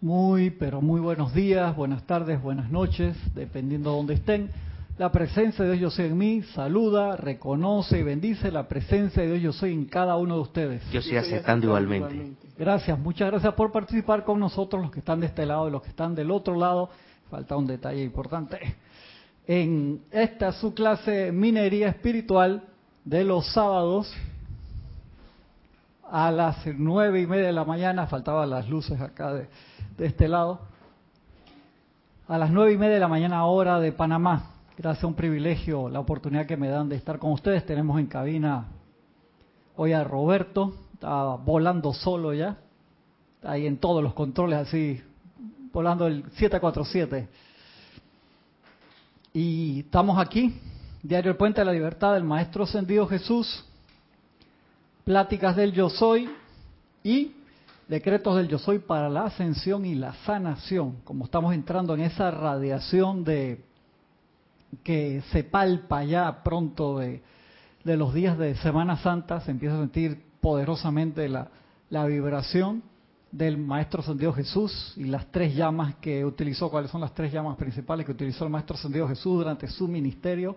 Muy, pero muy buenos días, buenas tardes, buenas noches, dependiendo de dónde estén. La presencia de Dios yo soy en mí, saluda, reconoce y bendice la presencia de Dios yo soy en cada uno de ustedes. Yo estoy aceptando igualmente. Gracias, muchas gracias por participar con nosotros, los que están de este lado y los que están del otro lado. Falta un detalle importante. En esta su clase Minería Espiritual de los sábados a las nueve y media de la mañana, faltaban las luces acá de, de este lado, a las nueve y media de la mañana hora de Panamá. Gracias a un privilegio, la oportunidad que me dan de estar con ustedes. Tenemos en cabina hoy a Roberto, está volando solo ya, ahí en todos los controles así, volando el 747. Y estamos aquí, Diario El Puente de la Libertad del Maestro Ascendido Jesús, Pláticas del Yo Soy y Decretos del Yo Soy para la ascensión y la sanación. Como estamos entrando en esa radiación de que se palpa ya pronto de, de los días de Semana Santa, se empieza a sentir poderosamente la, la vibración del Maestro Ascendido Jesús y las tres llamas que utilizó, cuáles son las tres llamas principales que utilizó el Maestro Ascendido Jesús durante su ministerio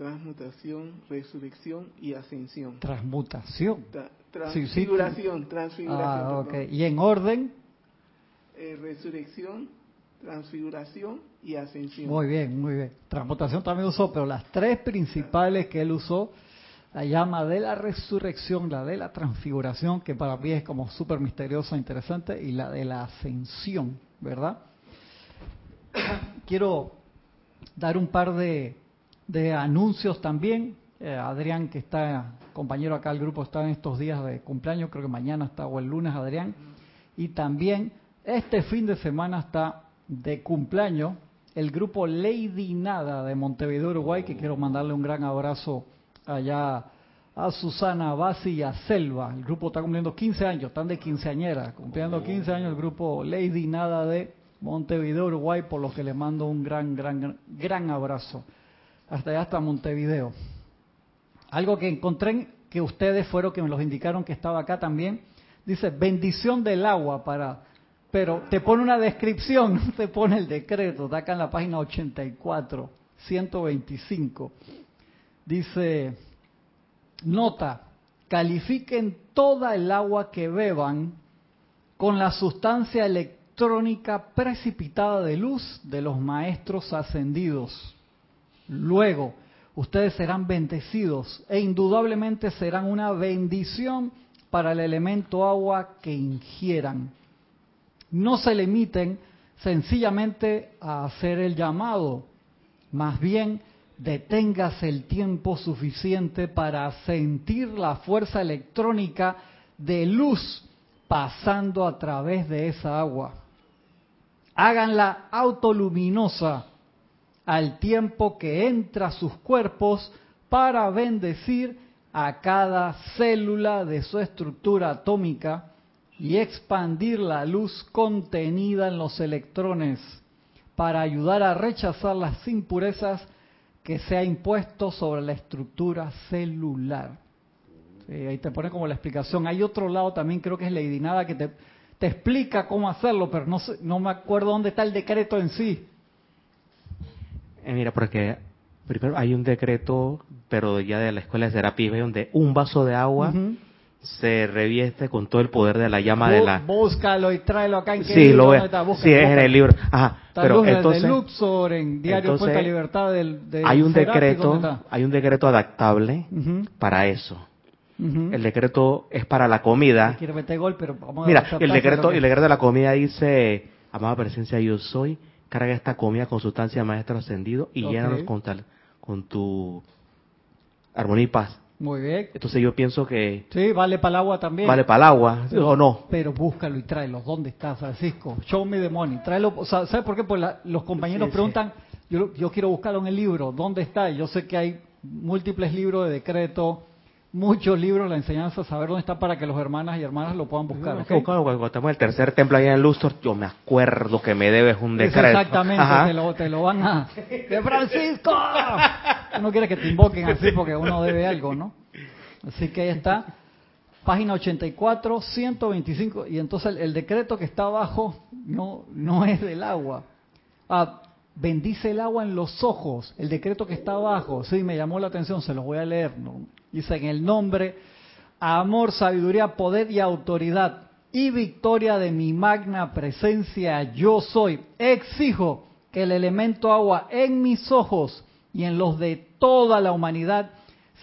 transmutación, resurrección y ascensión. Transmutación. Transfiguración, transfiguración. Ah, okay. ¿Y en orden? Eh, resurrección, transfiguración y ascensión. Muy bien, muy bien. Transmutación también usó, pero las tres principales que él usó, la llama de la resurrección, la de la transfiguración, que para mí es como súper misteriosa, interesante, y la de la ascensión, ¿verdad? Quiero dar un par de de anuncios también. Eh, Adrián, que está compañero acá del grupo, está en estos días de cumpleaños, creo que mañana está o el lunes, Adrián. Y también este fin de semana está de cumpleaños el grupo Lady Nada de Montevideo, Uruguay, que quiero mandarle un gran abrazo allá a Susana Basi y a Selva. El grupo está cumpliendo 15 años, están de quinceañera, cumpliendo 15 años el grupo Lady Nada de Montevideo, Uruguay, por lo que le mando un gran, gran, gran abrazo hasta allá, hasta Montevideo. Algo que encontré que ustedes fueron que me los indicaron que estaba acá también. Dice, bendición del agua para... Pero te pone una descripción, no te pone el decreto, está acá en la página 84, 125. Dice, nota, califiquen toda el agua que beban con la sustancia electrónica precipitada de luz de los maestros ascendidos Luego, ustedes serán bendecidos e indudablemente serán una bendición para el elemento agua que ingieran. No se limiten sencillamente a hacer el llamado, más bien deténgase el tiempo suficiente para sentir la fuerza electrónica de luz pasando a través de esa agua. Háganla autoluminosa al tiempo que entra sus cuerpos para bendecir a cada célula de su estructura atómica y expandir la luz contenida en los electrones para ayudar a rechazar las impurezas que se ha impuesto sobre la estructura celular. ahí te pone como la explicación. Hay otro lado también, creo que es Lady Nada, que te, te explica cómo hacerlo, pero no, no me acuerdo dónde está el decreto en sí. Eh, mira, porque primero hay un decreto, pero ya de la escuela de terapia, donde un vaso de agua se revieste con todo el poder de la llama de la. Búscalo y tráelo acá en Sí, lo ve. sí, es en el libro. Ajá. pero entonces, Luxor, en Diario Puerta Libertad del. hay un decreto, hay un decreto adaptable para eso. El decreto es para la comida. gol, pero vamos Mira, el decreto, el decreto de la comida dice, amada presencia, yo soy carga esta comida con sustancia maestro ascendido y llénanos con, tal, con tu armonía y paz. Muy bien. Entonces yo pienso que... Sí, vale para el agua también. Vale para el agua, ¿o no? Pero búscalo y tráelo. ¿Dónde está, Francisco? Show me the money. Tráelo. O sea, ¿Sabes por qué? Pues los compañeros preguntan, yo, yo quiero buscarlo en el libro. ¿Dónde está? Yo sé que hay múltiples libros de decreto, muchos libros, la enseñanza, saber dónde está para que los hermanas y hermanas lo puedan buscar. ¿okay? Cuando estamos en el tercer templo allá en Luxor, yo me acuerdo que me debes un decreto. Exactamente, te lo, te lo, van a... ¡De Francisco! Uno quiere que te invoquen así porque uno debe algo, ¿no? Así que ahí está. página 84, 125, y entonces el, decreto que está abajo no, no es del agua. Ah, bendice el agua en los ojos, el decreto que está abajo, sí, me llamó la atención, se los voy a leer, dice en el nombre, amor, sabiduría, poder y autoridad y victoria de mi magna presencia yo soy, exijo que el elemento agua en mis ojos y en los de toda la humanidad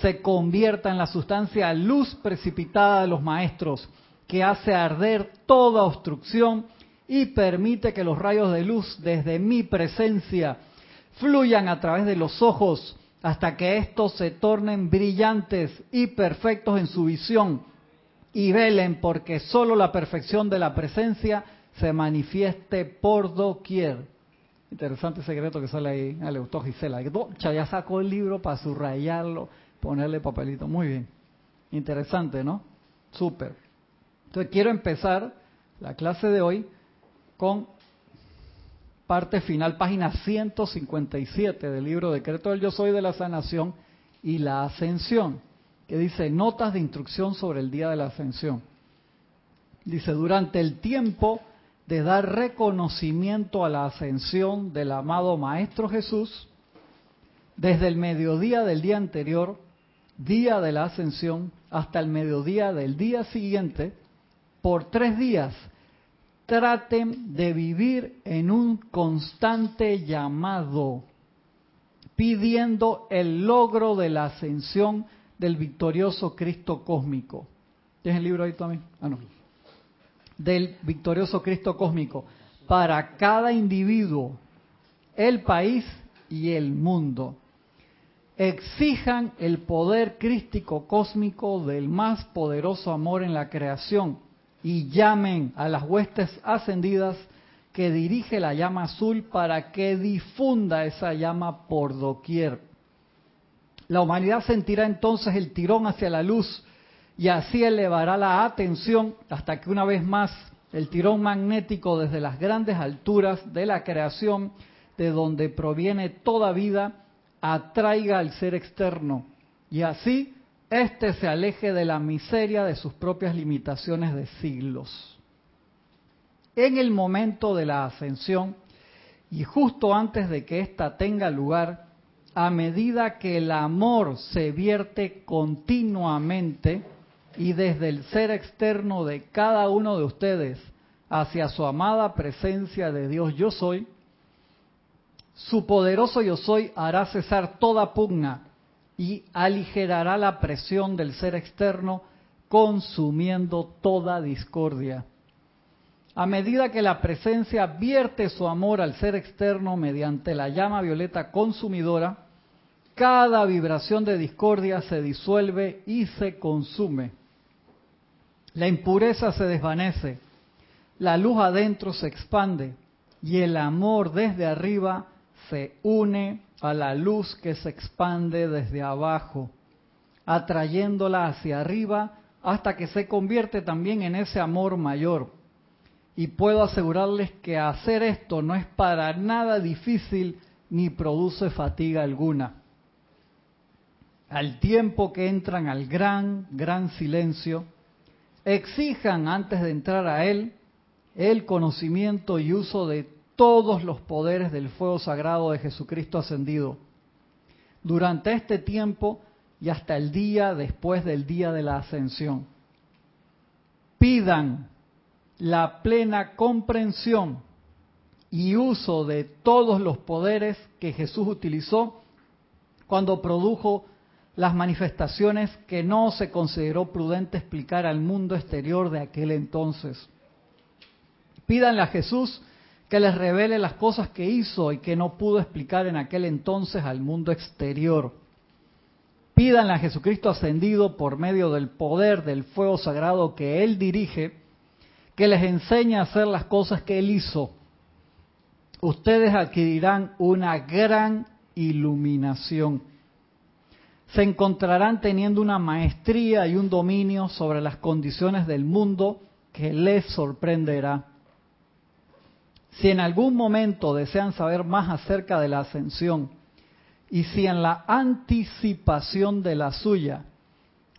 se convierta en la sustancia luz precipitada de los maestros, que hace arder toda obstrucción y permite que los rayos de luz desde mi presencia fluyan a través de los ojos hasta que éstos se tornen brillantes y perfectos en su visión y velen porque sólo la perfección de la presencia se manifieste por doquier. Interesante secreto que sale ahí a Leutó Gisela. Ya sacó el libro para subrayarlo, ponerle papelito. Muy bien. Interesante, ¿no? Súper. Entonces quiero empezar la clase de hoy con parte final, página 157 del libro Decreto del Yo Soy de la Sanación y la Ascensión, que dice notas de instrucción sobre el día de la ascensión. Dice, durante el tiempo de dar reconocimiento a la ascensión del amado Maestro Jesús, desde el mediodía del día anterior, día de la ascensión, hasta el mediodía del día siguiente, por tres días, traten de vivir en un constante llamado, pidiendo el logro de la ascensión del victorioso Cristo cósmico. ¿Tienes el libro ahí también? Ah, no del victorioso Cristo cósmico para cada individuo, el país y el mundo. Exijan el poder crístico cósmico del más poderoso amor en la creación y llamen a las huestes ascendidas que dirige la llama azul para que difunda esa llama por doquier. La humanidad sentirá entonces el tirón hacia la luz y así elevará la atención hasta que una vez más el tirón magnético desde las grandes alturas de la creación, de donde proviene toda vida, atraiga al ser externo y así éste se aleje de la miseria de sus propias limitaciones de siglos. En el momento de la ascensión y justo antes de que ésta tenga lugar, a medida que el amor se vierte continuamente, y desde el ser externo de cada uno de ustedes hacia su amada presencia de Dios yo soy, su poderoso yo soy hará cesar toda pugna y aligerará la presión del ser externo consumiendo toda discordia. A medida que la presencia vierte su amor al ser externo mediante la llama violeta consumidora, cada vibración de discordia se disuelve y se consume. La impureza se desvanece, la luz adentro se expande y el amor desde arriba se une a la luz que se expande desde abajo, atrayéndola hacia arriba hasta que se convierte también en ese amor mayor. Y puedo asegurarles que hacer esto no es para nada difícil ni produce fatiga alguna. Al tiempo que entran al gran, gran silencio, exijan antes de entrar a Él el conocimiento y uso de todos los poderes del fuego sagrado de Jesucristo ascendido. Durante este tiempo y hasta el día después del día de la ascensión. Pidan la plena comprensión y uso de todos los poderes que Jesús utilizó cuando produjo las manifestaciones que no se consideró prudente explicar al mundo exterior de aquel entonces. Pídanle a Jesús que les revele las cosas que hizo y que no pudo explicar en aquel entonces al mundo exterior. Pídanle a Jesucristo ascendido por medio del poder del fuego sagrado que Él dirige, que les enseñe a hacer las cosas que Él hizo. Ustedes adquirirán una gran iluminación se encontrarán teniendo una maestría y un dominio sobre las condiciones del mundo que les sorprenderá. Si en algún momento desean saber más acerca de la ascensión y si en la anticipación de la suya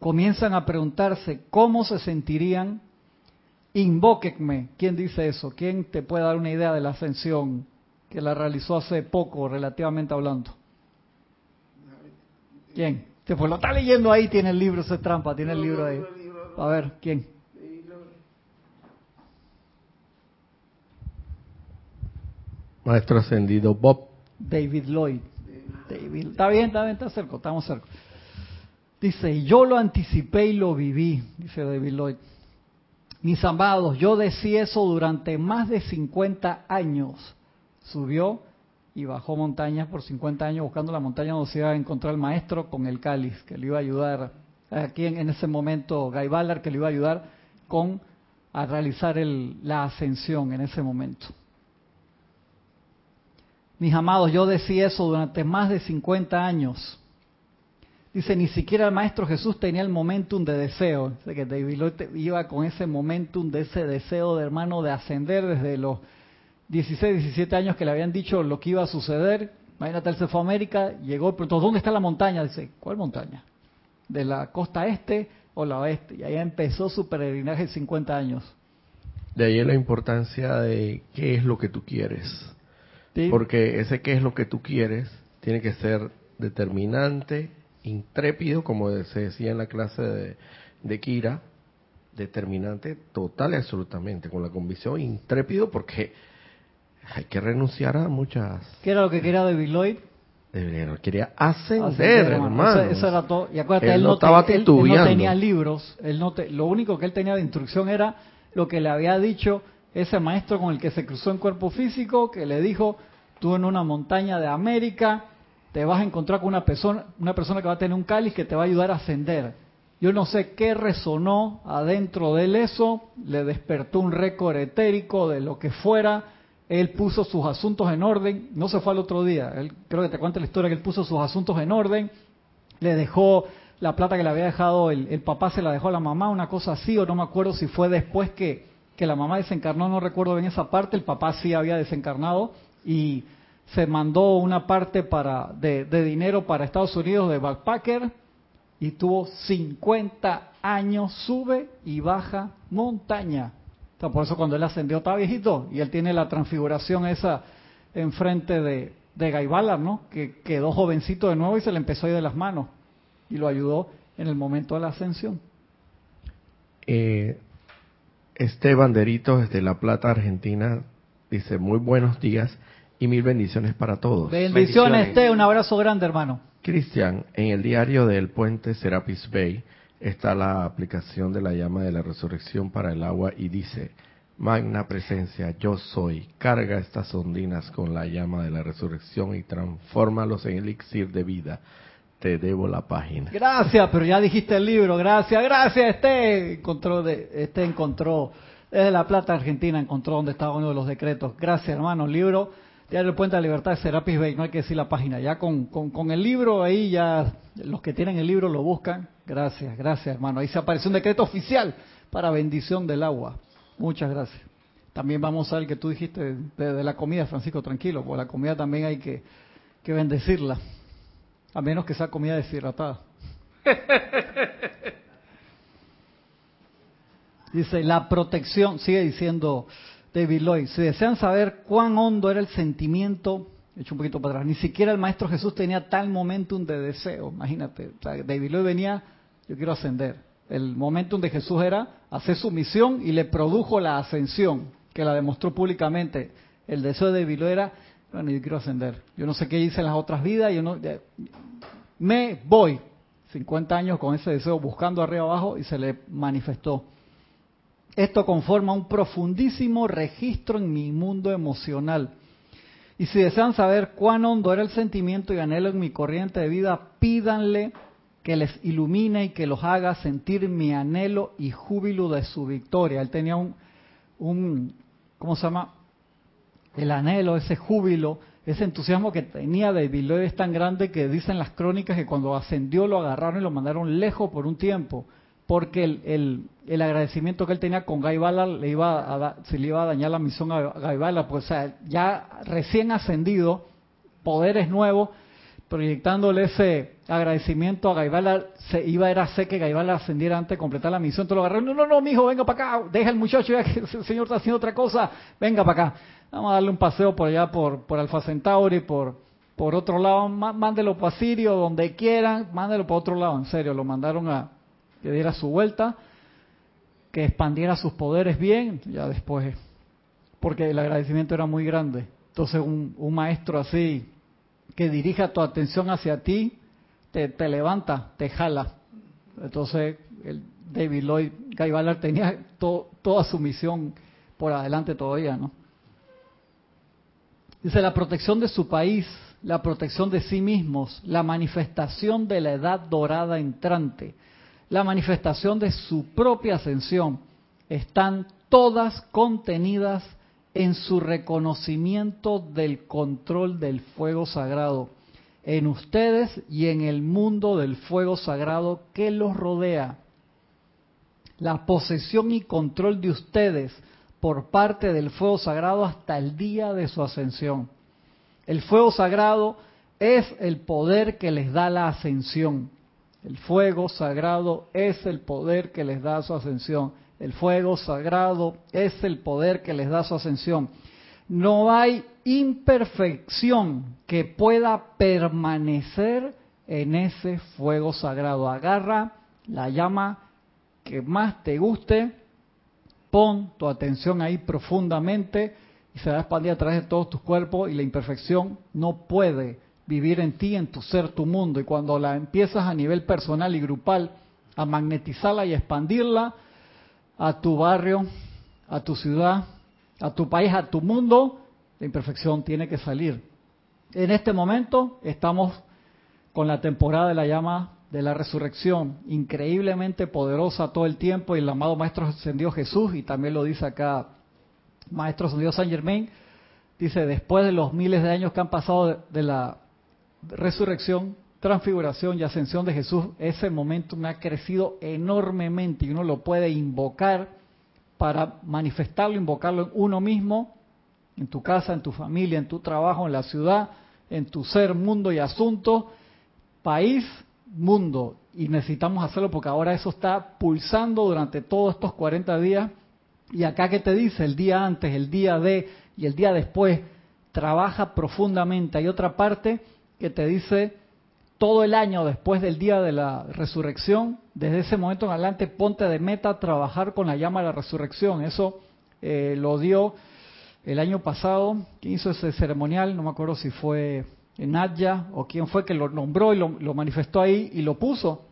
comienzan a preguntarse cómo se sentirían, invóquenme. ¿Quién dice eso? ¿Quién te puede dar una idea de la ascensión que la realizó hace poco, relativamente hablando? ¿Quién? Pues lo está leyendo ahí, tiene el libro, es trampa, tiene el libro ahí. A ver, ¿quién? Maestro ascendido Bob. David Lloyd. David. Está bien, está bien, está cerca, estamos cerca. Dice, yo lo anticipé y lo viví, dice David Lloyd. Mis amados, yo decía eso durante más de 50 años. Subió y bajó montañas por 50 años buscando la montaña donde se iba a encontrar el maestro con el cáliz, que le iba a ayudar, aquí en, ese momento Guy Ballard, que le iba a ayudar con a realizar el, la ascensión en ese momento. Mis amados, yo decía eso durante más de 50 años. Dice, ni siquiera el Maestro Jesús tenía el momentum de deseo. Dice que David iba con ese momentum de ese deseo de hermano de ascender desde los 16, 17 años que le habían dicho lo que iba a suceder. Imagínate, él se fue a América, llegó, pero ¿dónde está la montaña? Dice, ¿cuál montaña? ¿De la costa este o la oeste? Y ahí empezó su peregrinaje de 50 años. De ahí la importancia de qué es lo que tú quieres. Porque ese qué es lo que tú quieres tiene que ser determinante, intrépido, como se decía en la clase de, de Kira, determinante total y absolutamente, con la convicción intrépido porque hay que renunciar a muchas... ¿Qué era lo que quería David Lloyd? quería ascender, hermano. Eso, era todo. Y acuérdate, él, no, estaba él, no tenía libros. Él no lo único que él tenía de instrucción era lo que le había dicho ese maestro con el que se cruzó en cuerpo físico, que le dijo, tú en una montaña de América te vas a encontrar con una persona, una persona que va a tener un cáliz que te va a ayudar a ascender. Yo no sé qué resonó adentro de él eso, le despertó un récord etérico de lo que fuera, él puso sus asuntos en orden, no se fue al otro día, él, creo que te cuenta la historia que él puso sus asuntos en orden, le dejó la plata que le había dejado, el, el papá se la dejó a la mamá, una cosa así, o no me acuerdo si fue después que, que la mamá desencarnó, no recuerdo bien esa parte, el papá sí había desencarnado y se mandó una parte para de, dinero para Estados Unidos de backpacker y tuvo 50 años, sube y baja montaña por eso cuando él ascendió estaba viejito y él tiene la transfiguración esa enfrente de, de Gaibala, ¿no? Que quedó jovencito de nuevo y se le empezó a ir de las manos y lo ayudó en el momento de la ascensión. Eh, Esteban Derito desde La Plata, Argentina, dice muy buenos días y mil bendiciones para todos. Bendiciones, Este, un abrazo grande, hermano. Cristian, en el diario del puente Serapis Bay, está la aplicación de la llama de la resurrección para el agua y dice, Magna presencia, yo soy, carga estas ondinas con la llama de la resurrección y transfórmalos en elixir de vida. Te debo la página. Gracias, pero ya dijiste el libro, gracias, gracias, este encontró, de, este encontró, desde La Plata, Argentina, encontró donde estaba uno de los decretos. Gracias, hermano, libro Diario Puente de la Libertad de Serapis Bay, no hay que decir la página. Ya con, con, el libro ahí, ya los que tienen el libro lo buscan. Gracias, gracias hermano. Ahí se apareció un decreto oficial para bendición del agua. Muchas gracias. También vamos a ver que tú dijiste de, la comida, Francisco, tranquilo, porque la comida también hay que, que bendecirla. A menos que sea comida deshidratada. Dice, la protección, sigue diciendo David Lloyd. Si desean saber cuán hondo era el sentimiento, hecho un poquito para atrás, ni siquiera el Maestro Jesús tenía tal momentum de deseo. Imagínate, David Lloyd venía, yo quiero ascender. El momentum de Jesús era hacer su misión y le produjo la ascensión, que la demostró públicamente. El deseo de David Lloyd era, bueno, yo quiero ascender. Yo no sé qué hice en las otras vidas, yo no, me voy. 50 años con ese deseo buscando arriba abajo y se le manifestó. Esto conforma un profundísimo registro en mi mundo emocional. Y si desean saber cuán hondo era el sentimiento y anhelo en mi corriente de vida, pídanle que les ilumine y que los haga sentir mi anhelo y júbilo de su victoria. Él tenía un, un ¿cómo se llama? El anhelo, ese júbilo, ese entusiasmo que tenía de Lloyd es tan grande que dicen las crónicas que cuando ascendió lo agarraron y lo mandaron lejos por un tiempo porque el, el, agradecimiento que él tenía con Gaibala le iba a se le iba a dañar la misión a Gaibala, pues ya recién ascendido, poderes nuevos, proyectándole ese agradecimiento a Gaibala, se iba a hacer que Gaibala ascendiera antes de completar la misión. Entonces lo agarró, no, no, no, mijo, venga para acá, deja el muchacho ya que el señor está haciendo otra cosa, venga para acá. Vamos a darle un paseo por allá, por, por Alfa Centauri, por, por otro lado, mándelo para Sirio, donde quieran, mándelo para otro lado, en serio, lo mandaron a que diera su vuelta, que expandiera sus poderes bien, ya después, porque el agradecimiento era muy grande. Entonces un, un maestro así, que dirija tu atención hacia ti, te, levanta, te jala. Entonces, el David Lloyd Guy Ballard tenía toda su misión por adelante todavía, ¿no? Dice, la protección de su país, la protección de sí mismos, la manifestación de la edad dorada entrante, la manifestación de su propia ascensión, están todas contenidas en su reconocimiento del control del fuego sagrado, en ustedes y en el mundo del fuego sagrado que los rodea. La posesión y control de ustedes por parte del fuego sagrado hasta el día de su ascensión. El fuego sagrado es el poder que les da la ascensión. El fuego sagrado es el poder que les da su ascensión. El fuego sagrado es el poder que les da su ascensión. No hay imperfección que pueda permanecer en ese fuego sagrado. Agarra la llama que más te guste, pon tu atención ahí profundamente y se va a expandir a través de todos tus cuerpos y la imperfección no puede vivir en ti, en tu ser, tu mundo. Y cuando la empiezas a nivel personal y grupal a magnetizarla y expandirla, a tu barrio, a tu ciudad, a tu país, a tu mundo, la imperfección tiene que salir. En este momento estamos con la temporada de la llama de la resurrección, increíblemente poderosa todo el tiempo, y el amado Maestro Ascendido Jesús, y también lo dice acá Maestro Ascendido San Germain, dice, después de los miles de años que han pasado de la resurrección, transfiguración y ascensión de Jesús, ese momento me ha crecido enormemente y uno lo puede invocar para manifestarlo, invocarlo en uno mismo, en tu casa, en tu familia, en tu trabajo, en la ciudad, en tu ser, mundo y asunto, país, mundo. Y necesitamos hacerlo porque ahora eso está pulsando durante todos estos 40 días. Y acá que te dice, el día antes, el día de y el día después, trabaja profundamente. Hay otra parte que te dice, todo el año después del día de la resurrección, desde ese momento en adelante, ponte de meta trabajar con la llama de la resurrección. Eso eh, lo dio el año pasado, quien hizo ese ceremonial, no me acuerdo si fue Nadja o quién fue que lo nombró y lo, manifestó ahí y lo puso,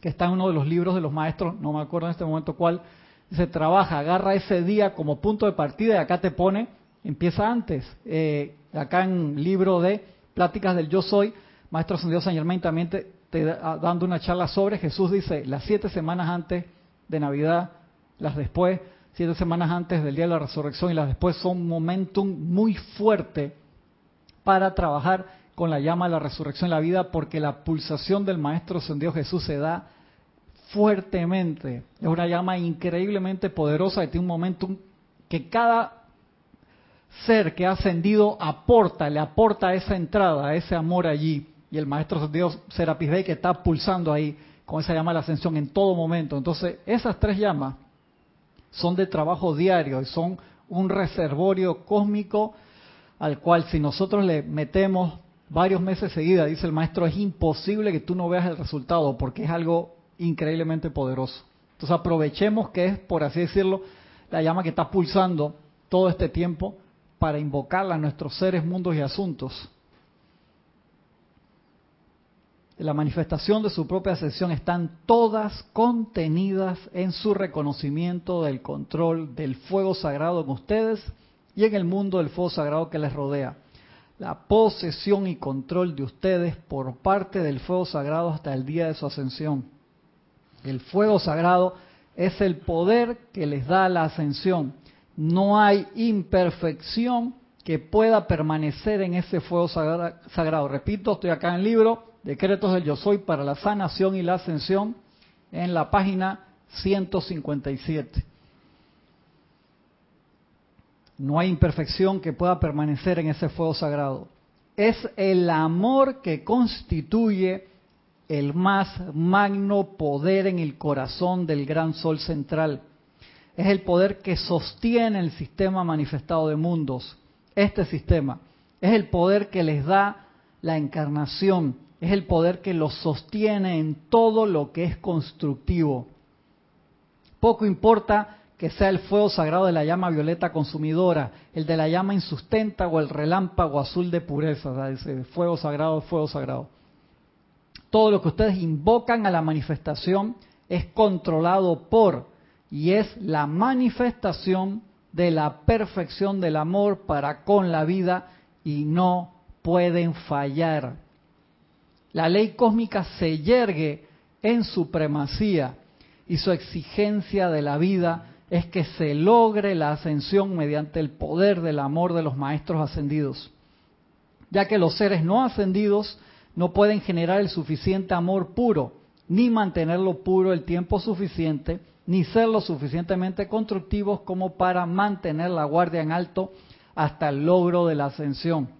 que está en uno de los libros de los maestros, no me acuerdo en este momento cuál, se trabaja, agarra ese día como punto de partida y acá te pone, empieza antes, eh, acá en libro de Pláticas del Yo Soy, Maestro Ascendido San Germain también te, dando una charla sobre Jesús dice las siete semanas antes de Navidad, las después, siete semanas antes del día de la resurrección y las después son momentum muy fuerte para trabajar con la llama de la resurrección en la vida porque la pulsación del Maestro Ascendido Jesús se da fuertemente. Es una llama increíblemente poderosa y tiene un momentum que cada ser que ha ascendido aporta, le aporta esa entrada, ese amor allí y el maestro Dios Serapis Bey que está pulsando ahí con esa llama de la ascensión en todo momento. Entonces, esas tres llamas son de trabajo diario y son un reservorio cósmico al cual si nosotros le metemos varios meses seguidas, dice el maestro, es imposible que tú no veas el resultado porque es algo increíblemente poderoso. Entonces aprovechemos que es, por así decirlo, la llama que está pulsando todo este tiempo para invocarla a nuestros seres, mundos y asuntos la manifestación de su propia ascensión están todas contenidas en su reconocimiento del control del fuego sagrado en ustedes y en el mundo del fuego sagrado que les rodea. La posesión y control de ustedes por parte del fuego sagrado hasta el día de su ascensión. El fuego sagrado es el poder que les da la ascensión. No hay imperfección que pueda permanecer en ese fuego sagrado. Repito, estoy acá en el libro, Decretos del Yo Soy para la sanación y la ascensión en la página 157. No hay imperfección que pueda permanecer en ese fuego sagrado. es el amor que constituye el más magno poder en el corazón del gran sol central. Es el poder que sostiene el sistema manifestado de mundos. Este sistema es el poder que les da la encarnación, es el poder que los sostiene en todo lo que es constructivo. Poco importa que sea el fuego sagrado de la llama violeta consumidora, el de la llama insustenta o el relámpago azul de pureza, fuego sagrado, fuego sagrado. Todo lo que ustedes invocan a la manifestación es controlado por y es la manifestación de la perfección del amor para con la vida y no pueden fallar. La ley cósmica se yergue en supremacía y su exigencia de la vida es que se logre la ascensión mediante el poder del amor de los maestros ascendidos, ya que los seres no ascendidos no pueden generar el suficiente amor puro, ni mantenerlo puro el tiempo suficiente, ni ser lo suficientemente constructivos como para mantener la guardia en alto hasta el logro de la ascensión.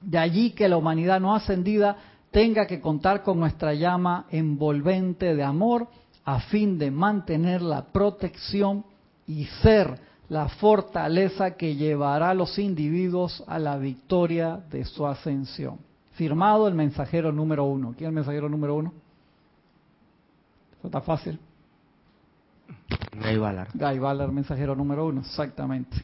De allí que la humanidad no ascendida tenga que contar con nuestra llama envolvente de amor a fin de mantener la protección y ser la fortaleza que llevará a los individuos a la victoria de su ascensión. Firmado el mensajero número uno. ¿Quién es el mensajero número uno? Eso está fácil. Guy Ballard. Guy Ballard, mensajero número uno, exactamente.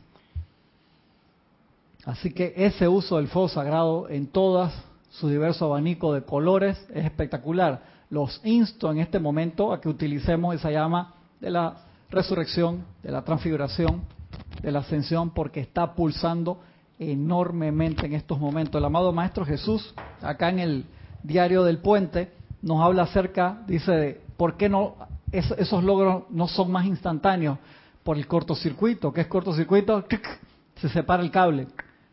Así que ese uso del fuego sagrado en todas su diverso abanico de colores es espectacular. Los insto en este momento a que utilicemos esa llama de la resurrección, de la transfiguración, de la ascensión, porque está pulsando enormemente en estos momentos. El amado Maestro Jesús, acá en el diario del puente, nos habla acerca, dice, de por qué no esos logros no son más instantáneos por el cortocircuito. ¿Qué es cortocircuito? Se separa el cable,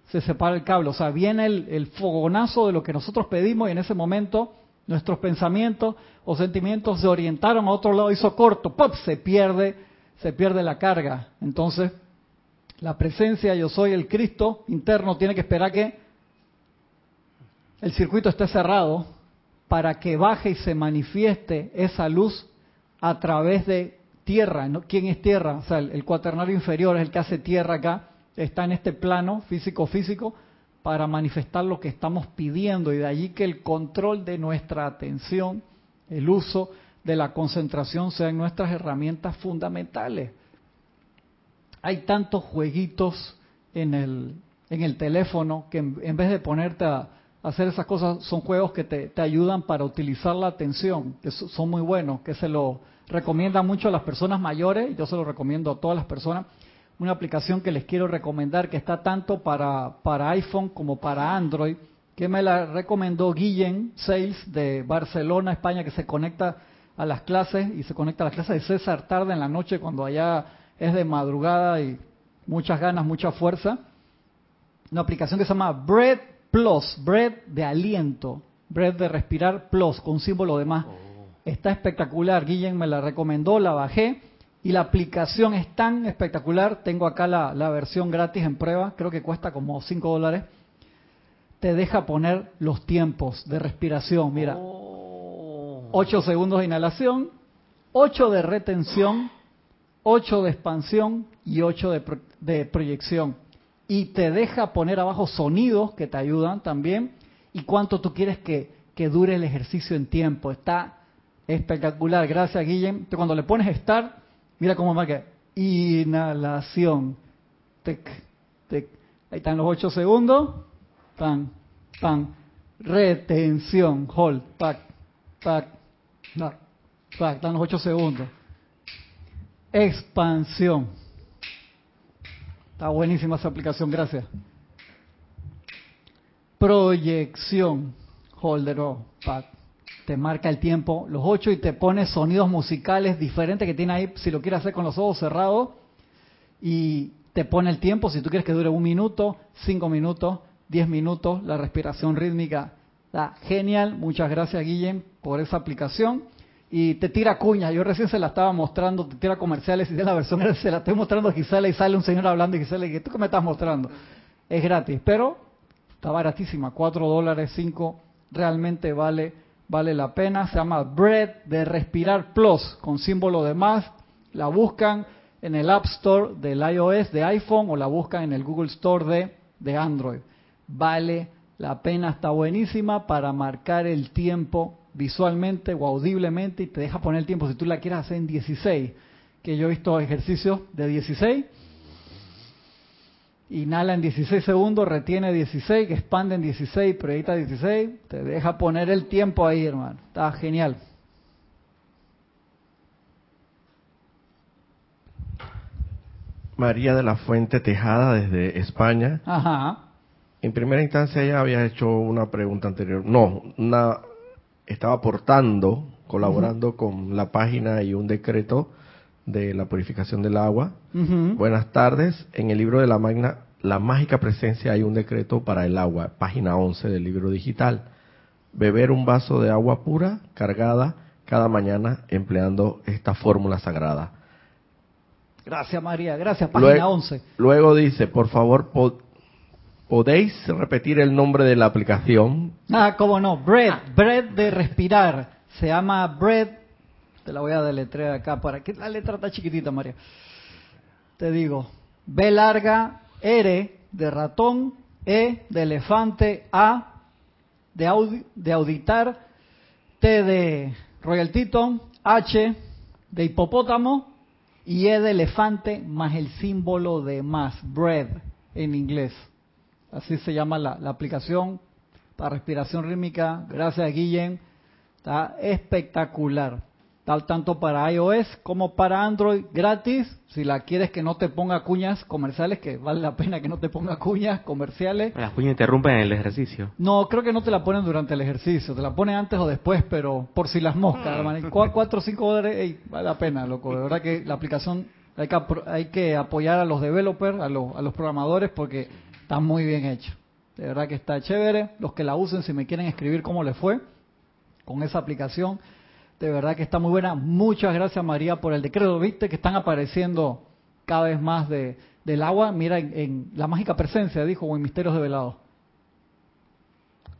se separa el cable. O sea, viene el, el fogonazo de lo que nosotros pedimos y en ese momento nuestros pensamientos o sentimientos se orientaron a otro lado, hizo corto, ¡pop! se pierde, se pierde la carga. Entonces, la presencia yo soy el Cristo interno tiene que esperar que el circuito esté cerrado para que baje y se manifieste esa luz a través de tierra. ¿Quién es tierra? O sea, el, el cuaternario inferior es el que hace tierra acá, está en este plano físico-físico para manifestar lo que estamos pidiendo y de allí que el control de nuestra atención, el uso de la concentración sean nuestras herramientas fundamentales. Hay tantos jueguitos en el, en el teléfono que en, vez de ponerte a hacer esas cosas son juegos que te, te ayudan para utilizar la atención, que son muy buenos, que se lo recomiendan mucho a las personas mayores, yo se lo recomiendo a todas las personas, una aplicación que les quiero recomendar que está tanto para, para iPhone como para Android, que me la recomendó Guillén Sales de Barcelona, España, que se conecta a las clases y se conecta a las clases de César tarde en la noche cuando allá es de madrugada y muchas ganas, mucha fuerza. Una aplicación que se llama Bread Plus, Bread de aliento, Bread de respirar Plus, con símbolo de más. Oh. Está espectacular, Guillén me la recomendó, la bajé y la aplicación es tan espectacular, tengo acá la, versión gratis en prueba, creo que cuesta como 5 dólares, te deja poner los tiempos de respiración, mira, 8 oh. segundos de inhalación, 8 de retención, 8 de expansión y 8 de, proyección. Y te deja poner abajo sonidos que te ayudan también y cuánto tú quieres que, que dure el ejercicio en tiempo. Está espectacular, gracias Guillem. Cuando le pones start, Mira cómo marca. Inhalación. Tec, tec. Ahí están los 8 segundos. Pan, pan. Retención. Hold. Pac, pac, pac, pac. Están los 8 segundos. Expansión. Está buenísima esa aplicación, gracias. Proyección. Holder, oh, pac, te marca el tiempo, los ocho, y te pone sonidos musicales diferentes que tiene ahí, si lo quieres hacer con los ojos cerrados, y te pone el tiempo, si tú quieres que dure un minuto, cinco minutos, diez minutos, la respiración rítmica. Está genial, muchas gracias Guillem por esa aplicación. Y te tira cuña, yo recién se la estaba mostrando, te tira comerciales y de la versión se la estoy mostrando a Gisela y sale un señor hablando y Gisela, ¿tú qué me estás mostrando? Es gratis, pero está baratísima, 4 dólares, 5, realmente vale, vale la pena. Se llama Bread de Respirar Plus, con símbolo de más. La buscan en el App Store del iOS de iPhone o la buscan en el Google Store de, de Android. Vale la pena, está buenísima para marcar el tiempo visualmente o audiblemente y te deja poner el tiempo si tú la quieres hacer en 16, que yo he visto ejercicios de 16 inhala en 16 segundos, retiene 16, que expande en 16, proyecta 16, te deja poner el tiempo ahí, hermano. Está genial. María de la Fuente Tejada desde España. Ajá. En primera instancia ella había hecho una pregunta anterior. No, una estaba aportando, colaborando con la página y un decreto de la purificación del agua. Buenas tardes. En el libro de la magna, la mágica presencia hay un decreto para el agua, página 11 del libro digital. Beber un vaso de agua pura, cargada, cada mañana empleando esta fórmula sagrada. Gracias María, gracias, página luego, 11. Luego dice, por favor, ¿podéis repetir el nombre de la aplicación? Ah, cómo no, Bread, Bread de respirar. Se llama Bread te la voy a deletrear acá para que la letra está chiquitita, María. Te digo, B larga, R de ratón, E de elefante, A de, de auditar, T de Royal Teton, H de hipopótamo y E de elefante más el símbolo de más, bread en inglés. Así se llama la, la aplicación para respiración rítmica. Gracias, Guillén. Está espectacular tal tanto para iOS como para Android gratis. Si la quieres que no te ponga cuñas comerciales, que vale la pena que no te ponga cuñas comerciales. Las cuñas interrumpen el ejercicio. No, creo que no te la ponen durante el ejercicio, te la ponen antes o después, pero por si las moscas, ah. hermano. Cuatro o cinco dólares, vale la pena, loco. De verdad que la aplicación hay que, hay que apoyar a los developers, a los, a los programadores, porque está muy bien hecho. De verdad que está chévere. Los que la usen, si me quieren escribir cómo les fue con esa aplicación de verdad que está muy buena. Muchas gracias María por el decreto. Viste que están apareciendo cada vez más de, del agua. Mira, en, la mágica presencia, dijo, o en misterios de velado.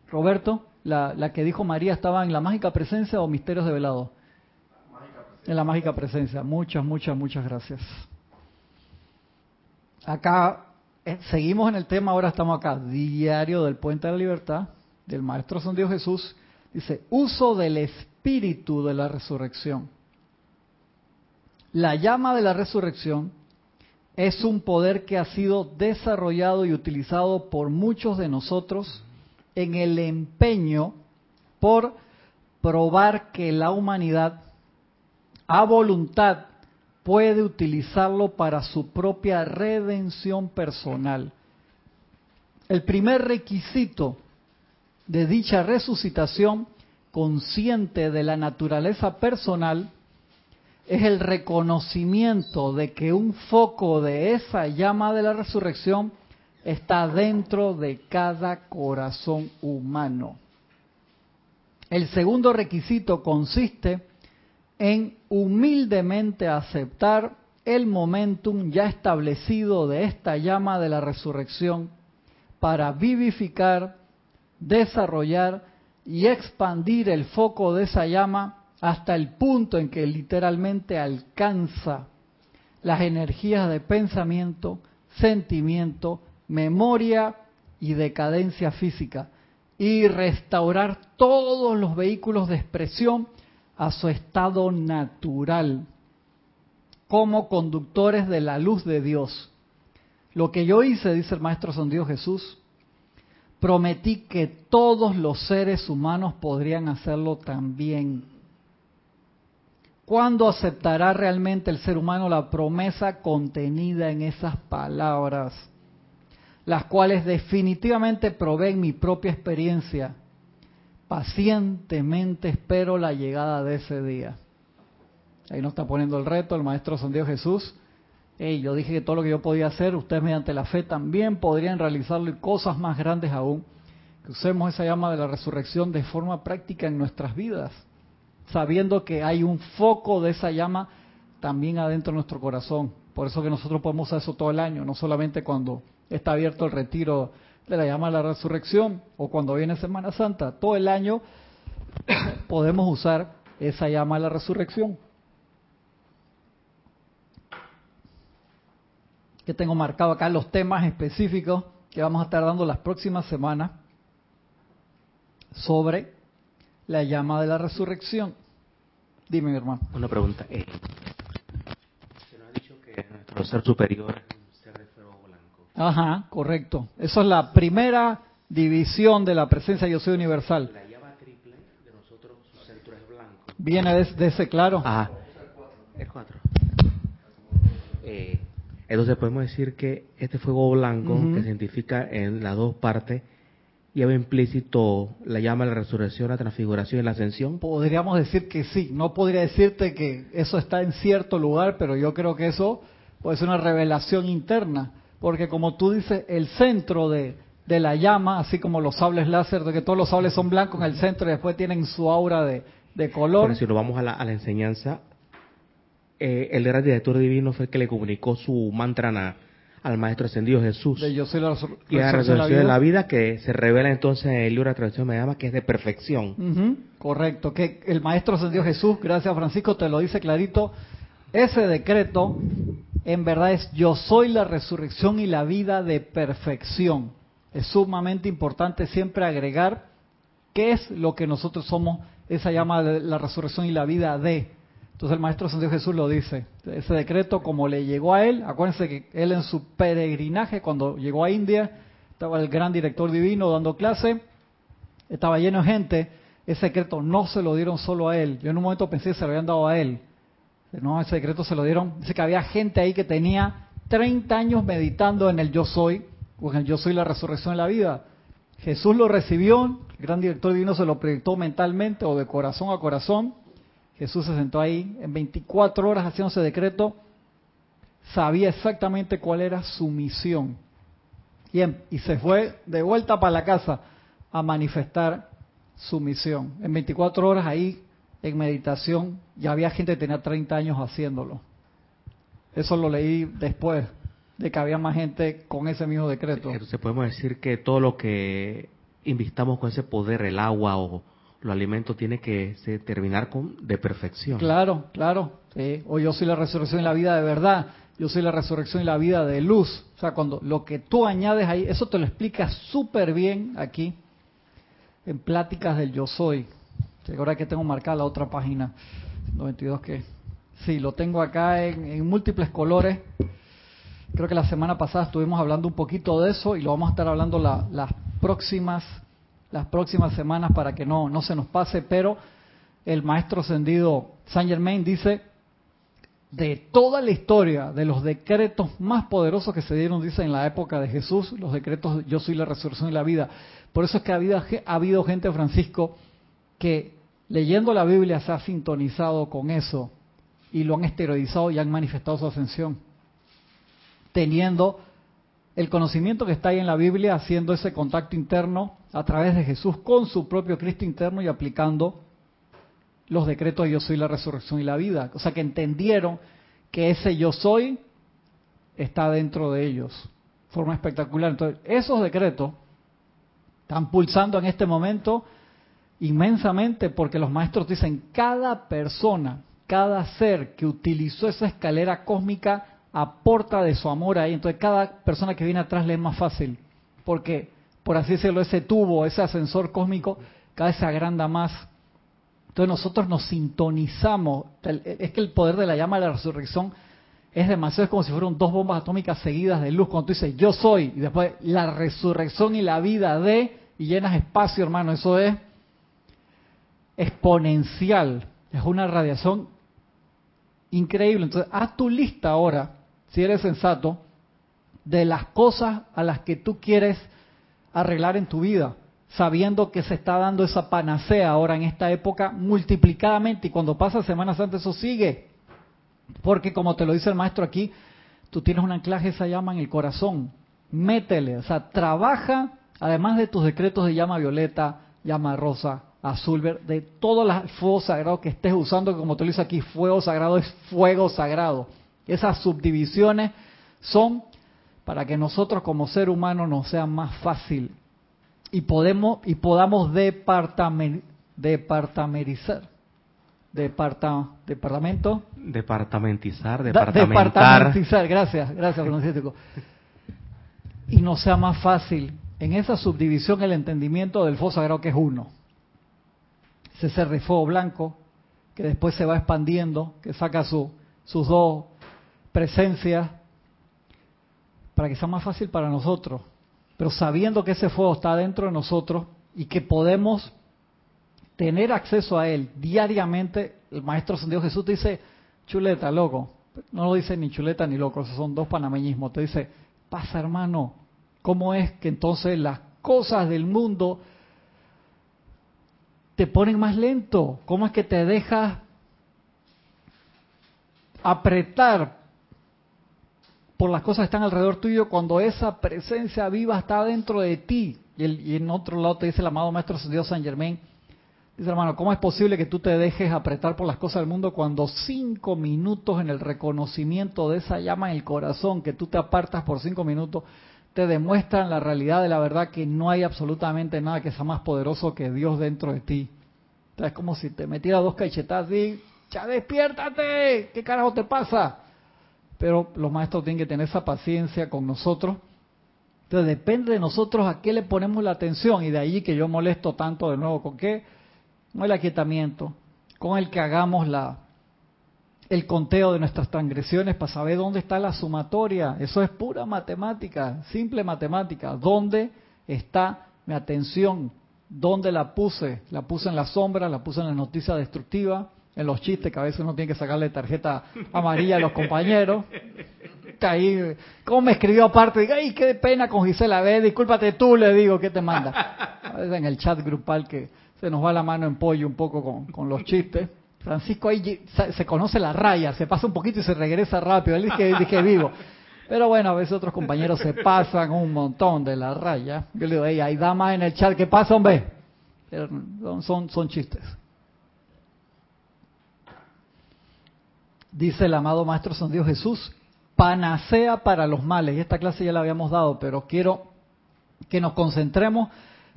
Roberto, la, que dijo María estaba en la mágica presencia o misterios de velado. En la mágica presencia. Muchas, muchas, muchas gracias. Acá eh, seguimos en el tema, ahora estamos acá, diario del Puente de la Libertad, del Maestro San Dios Jesús. Dice, uso del espíritu de la resurrección. La llama de la resurrección es un poder que ha sido desarrollado y utilizado por muchos de nosotros en el empeño por probar que la humanidad a voluntad puede utilizarlo para su propia redención personal. El primer requisito de dicha resucitación consciente de la naturaleza personal es el reconocimiento de que un foco de esa llama de la resurrección está dentro de cada corazón humano. El segundo requisito consiste en humildemente aceptar el momentum ya establecido de esta llama de la resurrección para vivificar desarrollar y expandir el foco de esa llama hasta el punto en que literalmente alcanza las energías de pensamiento, sentimiento, memoria y decadencia física y restaurar todos los vehículos de expresión a su estado natural como conductores de la luz de Dios. Lo que yo hice, dice el Maestro Dios Jesús, prometí que todos los seres humanos podrían hacerlo también. ¿Cuándo aceptará realmente el ser humano la promesa contenida en esas palabras? Las cuales definitivamente proveen mi propia experiencia. Pacientemente espero la llegada de ese día. Ahí nos está poniendo el reto el Maestro San Jesús yo dije que todo lo que yo podía hacer, ustedes mediante la fe también podrían realizarlo y cosas más grandes aún. Que usemos esa llama de la resurrección de forma práctica en nuestras vidas, sabiendo que hay un foco de esa llama también adentro de nuestro corazón. Por eso que nosotros podemos hacer eso todo el año, no solamente cuando está abierto el retiro de la llama de la resurrección, o cuando viene Semana Santa, todo el año podemos usar esa llama de la resurrección. Que tengo marcado acá los temas específicos que vamos a estar dando las próximas semanas sobre la llama de la resurrección. Dime, mi hermano. Una pregunta. Eh, se nos ha dicho que nuestro ser superior es un ser de fuego blanco. Ajá, correcto. Eso es la primera división de la presencia yo soy universal. La llama triple de nosotros, su centro es blanco. Viene de, ese claro. Ajá. Es cuatro. Eh, entonces podemos decir que este fuego blanco que se identifica en las dos partes lleva implícito la llama la resurrección, la transfiguración y la ascensión? Podríamos decir que sí. No podría decirte que eso está en cierto lugar, pero yo creo que eso puede ser una revelación interna. Porque como tú dices, el centro de, la llama, así como los sables láser, de que todos los sables son blancos en el centro y después tienen su aura de, color. Pero si nos vamos a la, a la enseñanza, eh, el gran director divino fue el que le comunicó su mantra al Maestro Ascendido Jesús. De yo soy la y la resurrección de la, vida que se revela entonces en el libro de la me llama que es de perfección. correcto, que el Maestro Ascendido Jesús, gracias Francisco, te lo dice clarito. Ese decreto en verdad es yo soy la resurrección y la vida de perfección. Es sumamente importante siempre agregar qué es lo que nosotros somos, esa llama de la resurrección y la vida de. Entonces el Maestro Santo Jesús lo dice. Ese decreto, como le llegó a él, acuérdense que él en su peregrinaje, cuando llegó a India, estaba el gran director divino dando clase, estaba lleno de gente. Ese decreto no se lo dieron solo a él. Yo en un momento pensé que se lo habían dado a él. No, ese decreto se lo dieron. Dice que había gente ahí que tenía 30 años meditando en el yo soy, o en el yo soy la resurrección de la vida. Jesús lo recibió, el gran director divino se lo proyectó mentalmente o de corazón a corazón Jesús se sentó ahí en 24 horas haciendo ese decreto, sabía exactamente cuál era su misión. Y, se fue de vuelta para la casa a manifestar su misión. En 24 horas ahí, en meditación, ya había gente que tenía 30 años haciéndolo. Eso lo leí después de que había más gente con ese mismo decreto. Entonces podemos decir que todo lo que invistamos con ese poder, el agua o los alimentos tiene que terminar con de perfección. Claro, claro. O yo soy la resurrección y la vida de verdad. Yo soy la resurrección y la vida de luz. O sea, cuando lo que tú añades ahí, eso te lo explica súper bien aquí en Pláticas del Yo Soy. Ahora que tengo marcada la otra página, 92 que sí, lo tengo acá en, múltiples colores. Creo que la semana pasada estuvimos hablando un poquito de eso y lo vamos a estar hablando las próximas las próximas semanas para que no, no se nos pase, pero el maestro ascendido Saint Germain dice, de toda la historia, de los decretos más poderosos que se dieron, dice, en la época de Jesús, los decretos yo soy la resurrección y la vida. Por eso es que ha habido, ha habido gente, Francisco, que leyendo la Biblia se ha sintonizado con eso y lo han esteroizado y han manifestado su ascensión, teniendo el conocimiento que está ahí en la Biblia, haciendo ese contacto interno a través de Jesús con su propio Cristo interno y aplicando los decretos de yo soy la resurrección y la vida. O sea que entendieron que ese yo soy está dentro de ellos. Forma espectacular. Entonces, esos decretos están pulsando en este momento inmensamente porque los maestros dicen cada persona, cada ser que utilizó esa escalera cósmica aporta de su amor ahí. Entonces cada persona que viene atrás le es más fácil, porque por así decirlo, ese tubo, ese ascensor cósmico, cada vez se agranda más. Entonces nosotros nos sintonizamos. Es que el poder de la llama de la resurrección es demasiado, es como si fueran dos bombas atómicas seguidas de luz. Cuando tú dices yo soy, y después la resurrección y la vida de, y llenas espacio, hermano, eso es exponencial. Es una radiación increíble. Entonces, haz tu lista ahora si eres sensato, de las cosas a las que tú quieres arreglar en tu vida, sabiendo que se está dando esa panacea ahora en esta época multiplicadamente y cuando pasa Semana Santa eso sigue, porque como te lo dice el maestro aquí, tú tienes un anclaje esa llama en el corazón, métele, o sea, trabaja, además de tus decretos de llama violeta, llama rosa, azul, de todos los fuegos sagrados que estés usando, como te lo dice aquí, fuego sagrado es fuego sagrado esas subdivisiones son para que nosotros como ser humano nos sea más fácil y podemos y podamos departamen, departamentizar departa, departamento. Departamentizar departamentar. departamentizar gracias gracias y nos sea más fácil. En esa subdivisión el entendimiento del fuego sagrado que es uno. Ese fuego blanco que después se va expandiendo que saca su, sus dos presencias para que sea más fácil para nosotros. Pero sabiendo que ese fuego está dentro de nosotros y que podemos tener acceso a él diariamente, el Maestro San Jesús te dice, chuleta, loco, no lo dice ni chuleta ni loco, esos son dos panameñismos, te dice, pasa hermano, ¿cómo es que entonces las cosas del mundo te ponen más lento? ¿Cómo es que te dejas apretar por las cosas que están alrededor tuyo cuando esa presencia viva está dentro de ti. Y, en otro lado te dice el amado Maestro Dios San Germain, dice hermano, ¿cómo es posible que tú te dejes apretar por las cosas del mundo cuando cinco minutos en el reconocimiento de esa llama en el corazón, que tú te apartas por cinco minutos, te demuestran la realidad de la verdad que no hay absolutamente nada que sea más poderoso que Dios dentro de ti? es como si te metiera dos cachetadas y, ya despiértate, ¿qué carajo te pasa? Pero los maestros tienen que tener esa paciencia con nosotros. Entonces depende de nosotros a qué le ponemos la atención y de ahí que yo molesto tanto de nuevo con qué, con el aquietamiento, con el que hagamos la el conteo de nuestras transgresiones para saber dónde está la sumatoria. Eso es pura matemática, simple matemática. ¿Dónde está mi atención? ¿Dónde la puse? La puse en la sombra, la puse en la noticia destructiva, en los chistes, que a veces uno tiene que sacarle tarjeta amarilla a los compañeros. Caí, ¿cómo me escribió aparte? Ay, qué pena con Gisela, ve, discúlpate tú, le digo, ¿qué te manda? A veces en el chat grupal que se nos va la mano en pollo un poco con, con los chistes. Francisco ahí se conoce la raya, se pasa un poquito y se regresa rápido. Él dice dije vivo. Pero bueno, a veces otros compañeros se pasan un montón de la raya. Yo le digo, hey, hay damas en el chat, ¿qué pasa, hombre? son, son chistes. Dice el amado Maestro San Dios Jesús, panacea para los males. Y esta clase ya la habíamos dado, pero quiero que nos concentremos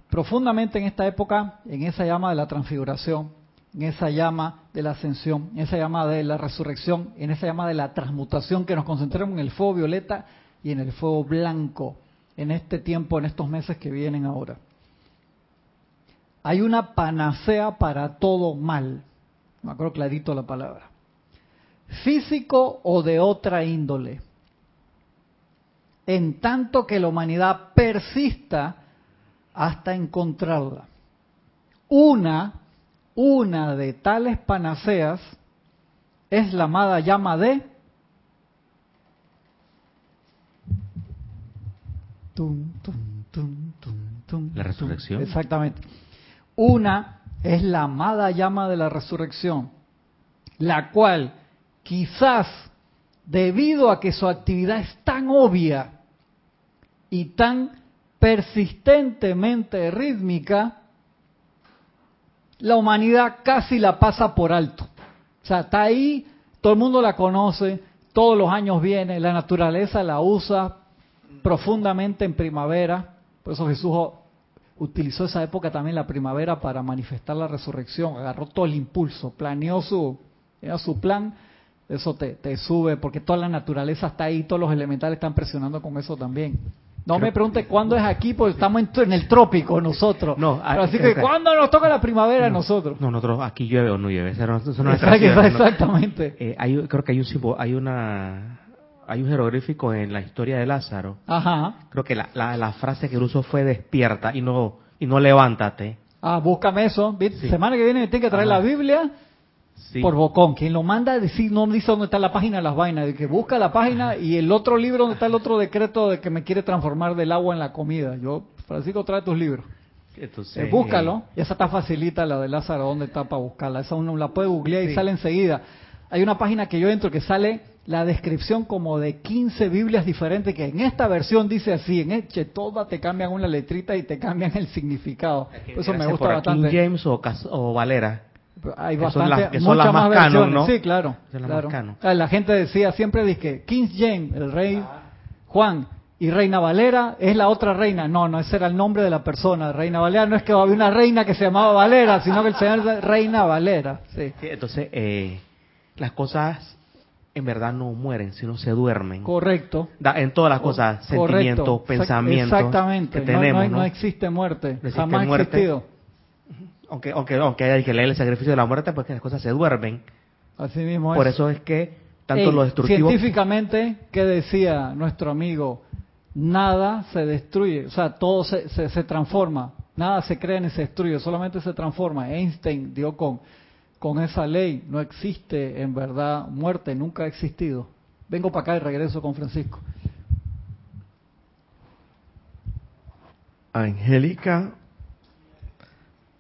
profundamente en esta época, en esa llama de la transfiguración, en esa llama de la ascensión, en esa llama de la resurrección, en esa llama de la transmutación, que nos concentremos en el fuego violeta y en el fuego blanco, en este tiempo, en estos meses que vienen ahora. Hay una panacea para todo mal. Me acuerdo clarito la palabra físico o de otra índole. En tanto que la humanidad persista hasta encontrarla. Una, una de tales panaceas es la amada llama de la resurrección. Exactamente. Una es la amada llama de la resurrección, la cual quizás debido a que su actividad es tan obvia y tan persistentemente rítmica, la humanidad casi la pasa por alto. O sea, está ahí, todo el mundo la conoce, todos los años viene, la naturaleza la usa profundamente en primavera, por eso Jesús utilizó esa época también la primavera para manifestar la resurrección, agarró todo el impulso, planeó su, su plan eso te, te, sube, porque toda la naturaleza está ahí, todos los elementales están presionando con eso también. No me pregunte cuándo es aquí, porque estamos en, el trópico nosotros. No, así que ¿cuándo nos toca la primavera nosotros? No, nosotros aquí llueve o no llueve. exactamente. Eh, hay, creo que hay un hay una hay un jeroglífico en la historia de Lázaro. Ajá. Creo que la, la, frase que él usó fue despierta y no y no levántate. Ah, búscame eso. Semana que viene me tiene que traer la Biblia por Bocón. Quien lo manda decir, no dice dónde está la página de las vainas, de que busca la página y el otro libro donde está el otro decreto de que me quiere transformar del agua en la comida. Yo, Francisco, trae tus libros. Entonces, eh, búscalo. Y esa está facilita, la de Lázaro, ¿dónde está para buscarla? Esa uno la puede googlear y sale enseguida. Hay una página que yo entro que sale la descripción como de 15 Biblias diferentes que en esta versión dice así, en este todas te cambian una letrita y te cambian el significado. eso me gusta bastante. James o, o Valera hay bastante, muchas más, versiones. Sí, claro. claro. Ah, la gente decía siempre dice King James, el rey Juan, Y Reina Valera es la otra reina. No, no, ese era el nombre de la persona. Reina Valera no es que había una reina que se llamaba Valera, sino que el señor Reina Valera. Sí. entonces, eh, las cosas en verdad no mueren, sino se duermen. Correcto. en todas las cosas, sentimientos, pensamientos. Exactamente. Que tenemos, no, existe muerte. Jamás ha existido. Aunque, aunque, aunque haya que leer el sacrificio de la muerte, pues que las cosas se duermen. Así mismo Por eso es que tanto lo destructivo. Científicamente, ¿qué decía nuestro amigo? Nada se destruye, o sea, todo se, se, se transforma. Nada se crea ni se destruye, solamente se transforma. Einstein dio con con esa ley. No existe en verdad muerte, nunca ha existido. Vengo para acá y regreso con Francisco. Angélica.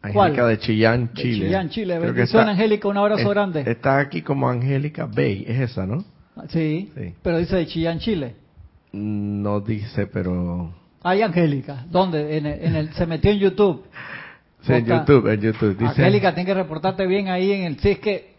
Angélica de Chillán, Chile. De Chillán, Chile. Bendición, Angélica, un abrazo grande. Está aquí como Angélica Bay, es esa, ¿no? Sí, sí, pero dice de Chillán, Chile. No dice, pero... Hay Angélica. ¿Dónde? En en el, se metió en YouTube. Sí, en YouTube, en YouTube. Dice... Angélica, tiene que reportarte bien ahí en el... Sí, es que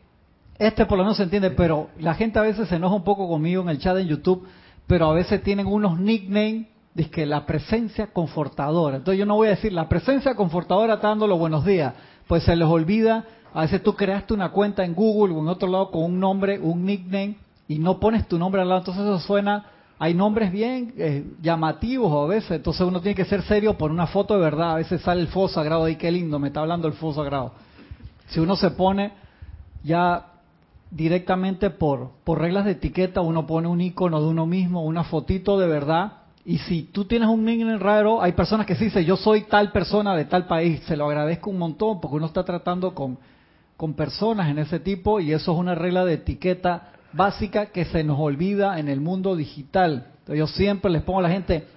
este por lo menos se entiende, pero la gente a veces se enoja un poco conmigo en el chat en YouTube, pero a veces tienen unos nicknames de que la presencia confortadora. Entonces yo no voy a decir, la presencia confortadora está dando los buenos días. Pues se les olvida, a veces tú creaste una cuenta en Google o en otro lado con un nombre, un nickname, y no pones tu nombre al lado. Entonces eso suena hay nombres bien eh, llamativos a veces, entonces uno tiene que ser serio por una foto de verdad. A veces sale el fuego sagrado ahí, qué lindo, me está hablando el fuego sagrado. Si uno se pone ya directamente por, por reglas de etiqueta, uno pone un icono de uno mismo, una fotito de verdad. Y si tú tienes un nickname raro, hay personas que sí dicen, yo soy tal persona de tal país, se lo agradezco un montón porque uno está tratando con, con personas en ese tipo y eso es una regla de etiqueta básica que se nos olvida en el mundo digital. yo siempre les pongo a la gente,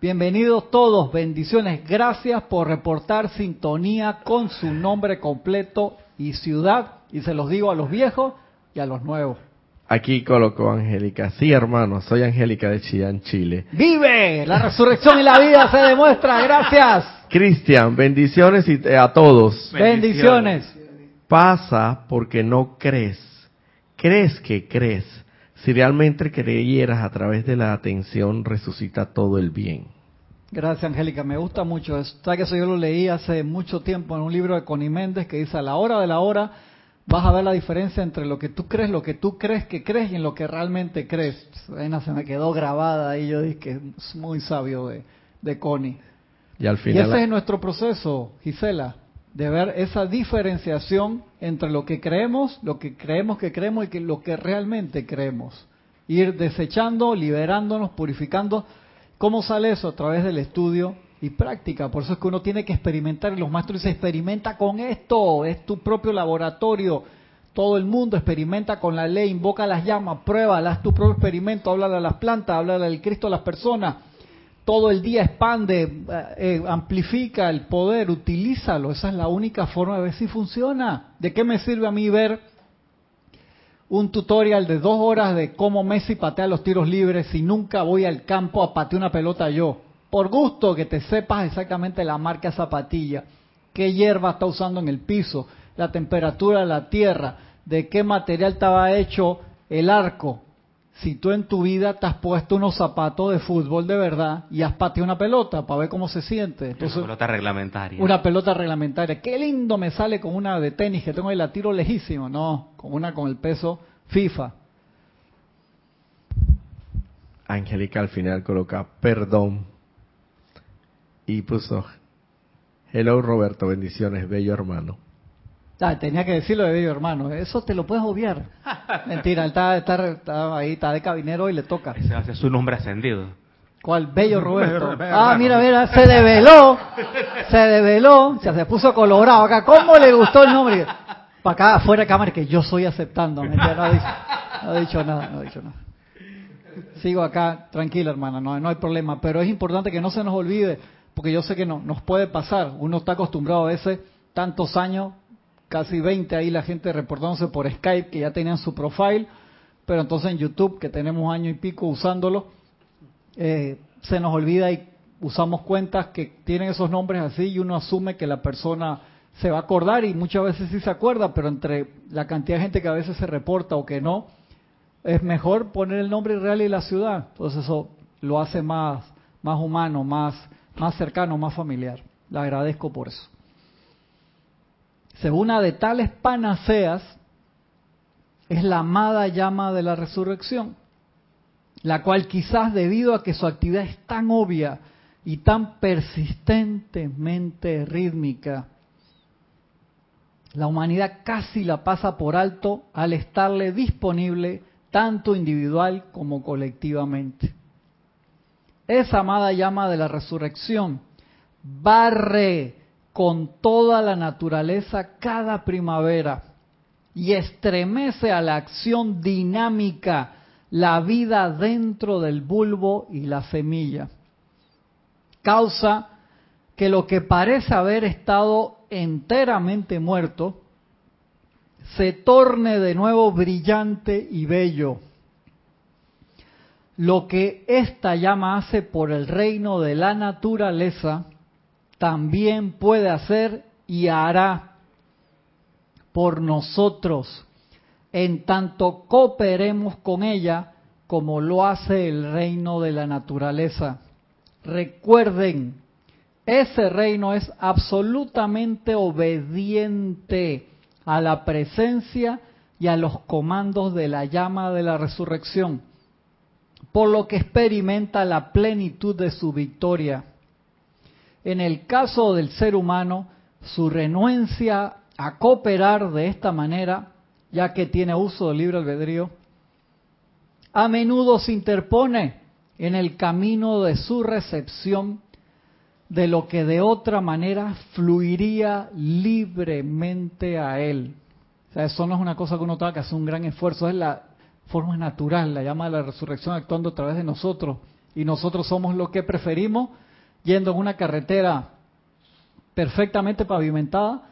bienvenidos todos, bendiciones, gracias por reportar sintonía con su nombre completo y ciudad, y se los digo a los viejos y a los nuevos. Aquí colocó Angélica. Sí, hermano, soy Angélica de Chillán, Chile. ¡Vive! La resurrección y la vida se demuestra. Gracias. Cristian, bendiciones y a todos. bendiciones. Pasa porque no crees crees que crees, si realmente creyeras a través de la atención, resucita todo el bien. Gracias, Angélica. Me gusta mucho. Está que eso yo lo leí hace mucho tiempo en un libro de Connie Méndez que dice, a la hora de la hora vas a ver la diferencia entre lo que tú crees, lo que tú crees que crees y en lo que realmente crees. Esa se me quedó grabada y yo dije que es muy sabio de, de Connie. Y al final... Y ese es nuestro proceso, Gisela de ver esa diferenciación entre lo que creemos, lo que creemos que creemos y que lo que realmente creemos. Ir desechando, liberándonos, purificando. ¿Cómo sale eso? A través del estudio y práctica. Por eso es que uno tiene que experimentar y los maestros dicen, experimenta con esto, es tu propio laboratorio. Todo el mundo experimenta con la ley, invoca las llamas, prueba, haz tu propio experimento, habla a las plantas, habla del Cristo a las personas todo el día expande, eh, eh, amplifica el poder, utilízalo. Esa es la única forma de ver si funciona. ¿De qué me sirve a mí ver un tutorial de dos horas de cómo Messi patea los tiros libres si nunca voy al campo a patear una pelota yo? Por gusto que te sepas exactamente la marca zapatilla, qué hierba está usando en el piso, la temperatura de la tierra, de qué material estaba hecho el arco, si tú en tu vida te has puesto unos zapatos de fútbol de verdad y has pateado una pelota para ver cómo se siente. una pelota reglamentaria. Una pelota reglamentaria. Qué lindo me sale con una de tenis que tengo ahí, la tiro lejísimo. No, con una con el peso FIFA. Angélica al final coloca perdón y puso hello Roberto, bendiciones, bello hermano. Ah, tenía que decirlo de bello hermano. Eso te lo puedes obviar. Mentira, él está, está, ahí, está de cabinero y le toca. Ese ser su nombre ascendido. ¿Cuál? Bello Roberto. ah, mira, mira, se develó. Se develó. se puso colorado acá. ¿Cómo le gustó el nombre? Para acá, fuera de cámara, que yo estoy aceptando. Mentira, no, ha dicho, no ha dicho nada, no ha dicho nada. Sigo acá, tranquila, hermana, no, no hay problema. Pero es importante que no se nos olvide, porque yo sé que no, nos puede pasar. Uno está acostumbrado a veces, tantos años, casi 20 ahí la gente reportándose por Skype que ya tenían su profile, pero entonces en YouTube, que tenemos año y pico usándolo, eh, se nos olvida y usamos cuentas que tienen esos nombres así y uno asume que la persona se va a acordar y muchas veces sí se acuerda, pero entre la cantidad de gente que a veces se reporta o que no, es mejor poner el nombre real y la ciudad. Entonces eso lo hace más, más humano, más, más cercano, más familiar. Le agradezco por eso. Según una de tales panaceas es la amada llama de la resurrección, la cual quizás debido a que su actividad es tan obvia y tan persistentemente rítmica, la humanidad casi la pasa por alto al estarle disponible tanto individual como colectivamente. Esa amada llama de la resurrección barre con toda la naturaleza cada primavera y estremece a la acción dinámica la vida dentro del bulbo y la semilla. Causa que lo que parece haber estado enteramente muerto se torne de nuevo brillante y bello. Lo que esta llama hace por el reino de la naturaleza, también puede hacer y hará por nosotros, en tanto cooperemos con ella como lo hace el reino de la naturaleza. Recuerden, ese reino es absolutamente obediente a la presencia y a los comandos de la llama de la resurrección, por lo que experimenta la plenitud de su victoria. En el caso del ser humano, su renuencia a cooperar de esta manera, ya que tiene uso del libre albedrío, a menudo se interpone en el camino de su recepción de lo que de otra manera fluiría libremente a él. O sea, eso no es una cosa que uno tenga que hacer un gran esfuerzo, es la forma natural, la llama de la resurrección actuando a través de nosotros. Y nosotros somos lo que preferimos, yendo en una carretera perfectamente pavimentada,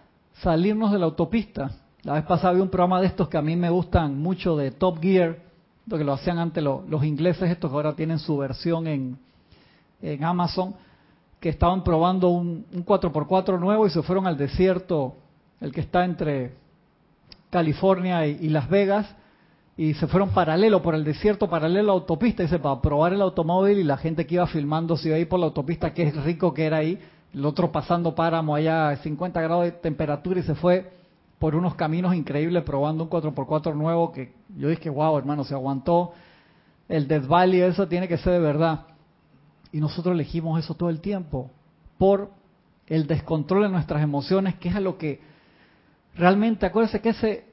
salirnos de la autopista. La vez pasada había un programa de estos que a mí me gustan mucho de Top Gear, lo que lo hacían antes los, ingleses, estos que ahora tienen su versión en, en Amazon que estaban probando un, 4x4 nuevo y se fueron al desierto, el que está entre California y, Las Vegas, y se fueron paralelo por el desierto, paralelo a la autopista, dice, para probar el automóvil y la gente que iba filmando se iba ahí por la autopista, que es rico que era ahí, el otro pasando páramo allá a 50 grados de temperatura y se fue por unos caminos increíbles probando un 4x4 nuevo que yo dije, wow, hermano, se aguantó el Death Valley, eso tiene que ser de verdad. Y nosotros elegimos eso todo el tiempo por el descontrol de nuestras emociones, que es a lo que realmente, acuérdense que ese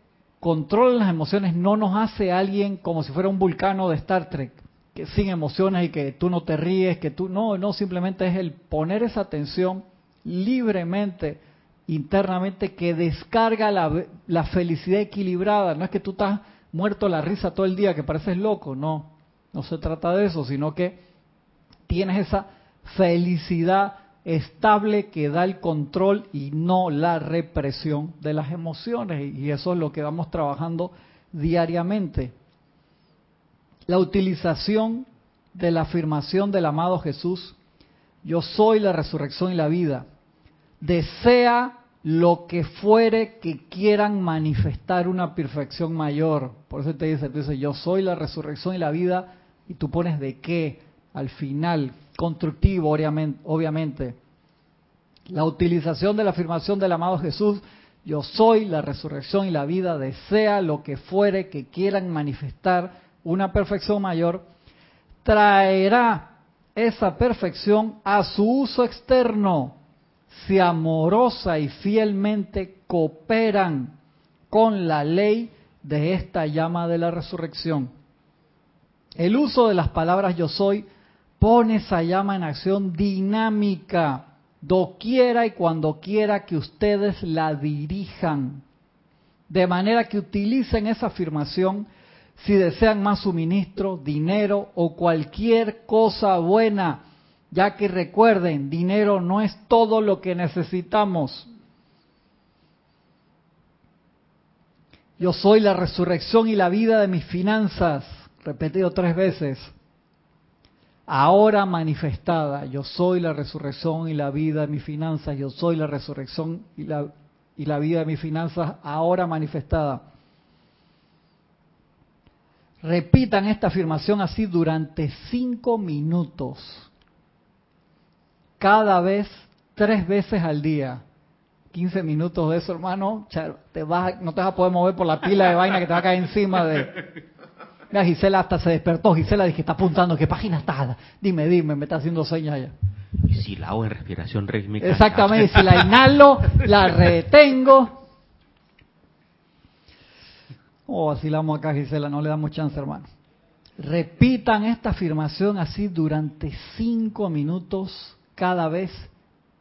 control de las emociones no nos hace alguien como si fuera un vulcano de Star Trek, que sin emociones y que tú no te ríes, que tú no, no, simplemente es el poner esa atención libremente, internamente, que descarga la, la felicidad equilibrada. No es que tú estás muerto la risa todo el día, que pareces loco, no, no se trata de eso, sino que tienes esa felicidad estable que da el control y no la represión de las emociones. Y eso es lo que vamos trabajando diariamente. La utilización de la afirmación del amado Jesús, yo soy la resurrección y la vida, desea lo que fuere que quieran manifestar una perfección mayor. Por eso te dice, te dice, yo soy la resurrección y la vida, y tú pones de qué, al final, constructivo, obviamente. La utilización de la afirmación del amado Jesús, yo soy la resurrección y la vida, desea lo que fuere que quieran manifestar una perfección mayor, traerá esa perfección a su uso externo si amorosa y fielmente cooperan con la ley de esta llama de la resurrección. El uso de las palabras yo soy pone esa llama en acción dinámica, doquiera y cuando quiera que ustedes la dirijan. De manera que utilicen esa afirmación si desean más suministro, dinero o cualquier cosa buena, ya que recuerden, dinero no es todo lo que necesitamos. Yo soy la resurrección y la vida de mis finanzas, repetido tres veces ahora manifestada. Yo soy la resurrección y la vida de mis finanzas. Yo soy la resurrección y la, vida de mis finanzas ahora manifestada. Repitan esta afirmación así durante cinco minutos. Cada vez, tres veces al día. 15 minutos de eso, hermano, te vas, no te vas a poder mover por la pila de vaina que te va a caer encima de... Mira, Gisela hasta se despertó. Gisela dije, está apuntando, ¿qué página está? Dime, dime, me está haciendo señas ya. Y si la hago en respiración rítmica. Exactamente, si la inhalo, la retengo. Oh, así la vamos acá, Gisela, no le damos chance, hermano. Repitan esta afirmación así durante cinco minutos cada vez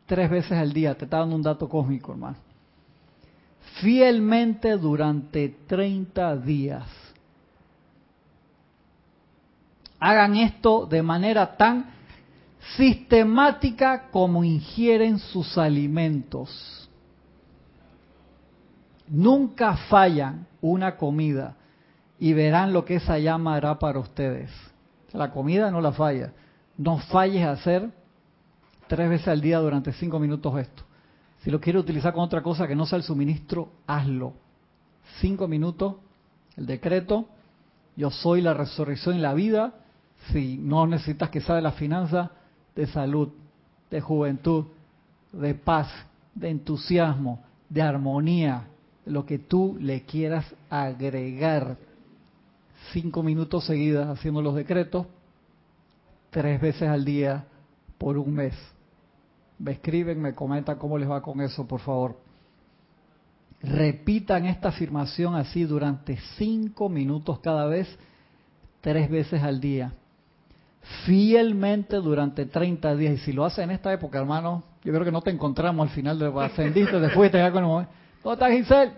tres veces al día. Te está dando un dato cósmico, hermano. Fielmente durante 30 días. Hagan esto de manera tan sistemática como ingieren sus alimentos. Nunca fallan una comida y verán lo que esa llama hará para ustedes. La comida no la falla. No falles a hacer tres veces al día durante cinco minutos esto. Si lo quieres utilizar con otra cosa que no sea el suministro, hazlo. Cinco minutos, el decreto, yo soy la resurrección y la vida. Si no necesitas que de la finanza, de salud, de juventud, de paz, de entusiasmo, de armonía, lo que tú le quieras agregar. Cinco minutos seguidas haciendo los decretos, tres veces al día por un mes. Me escriben, me comentan cómo les va con eso, por favor. Repitan esta afirmación así durante cinco minutos cada vez, tres veces al día. Fielmente durante 30 días. Y si lo hacen en esta época, hermano, yo creo que no te encontramos al final de ascendiste, te fuiste ya con el momento. ¿Dónde está Giselle?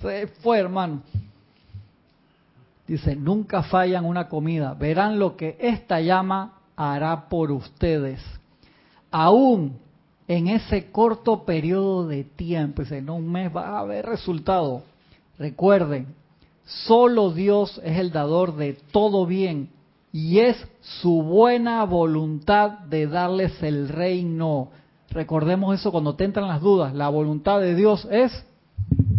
Se fue, hermano. Dice, nunca fallan una comida. Verán lo que esta llama hará por ustedes. Aún en ese corto periodo de tiempo, en un mes va a haber resultado. Recuerden, solo Dios es el dador de todo bien y es su buena voluntad de darles el reino. Recordemos eso cuando te entran las dudas. La voluntad de Dios es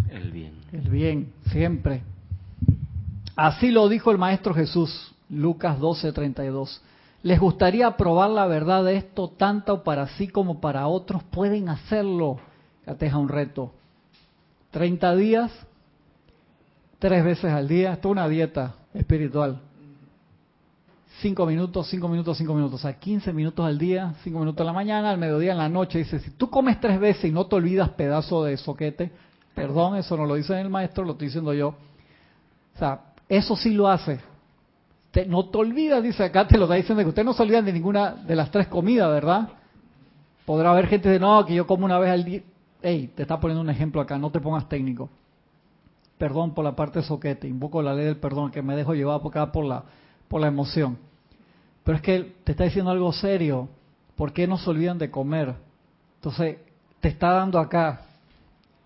el bien. El bien, siempre. Así lo dijo el Maestro Jesús, Lucas 12:32. ¿Les gustaría probar la verdad de esto tanto para sí como para otros? Pueden hacerlo. Ya un reto. 30 días, tres veces al día. Esto es una dieta espiritual. 5 minutos, 5 minutos, 5 minutos. O sea, 15 minutos al día, 5 minutos en la mañana, al mediodía, en la noche. Dice, si tú comes tres veces y no te olvidas pedazo de soquete, perdón, eso no lo dice el maestro, lo estoy diciendo yo. O sea, eso sí lo hace no te olvidas, dice acá, te lo está diciendo que usted no se olvidan de ninguna de las tres comidas, ¿verdad? Podrá haber gente de no, que yo como una vez al día. Ey, te está poniendo un ejemplo acá, no te pongas técnico. Perdón por la parte soquete, invoco la ley del perdón, que me dejo llevar acá por la, por la emoción. Pero es que te está diciendo algo serio. ¿Por qué no se olvidan de comer? Entonces, te está dando acá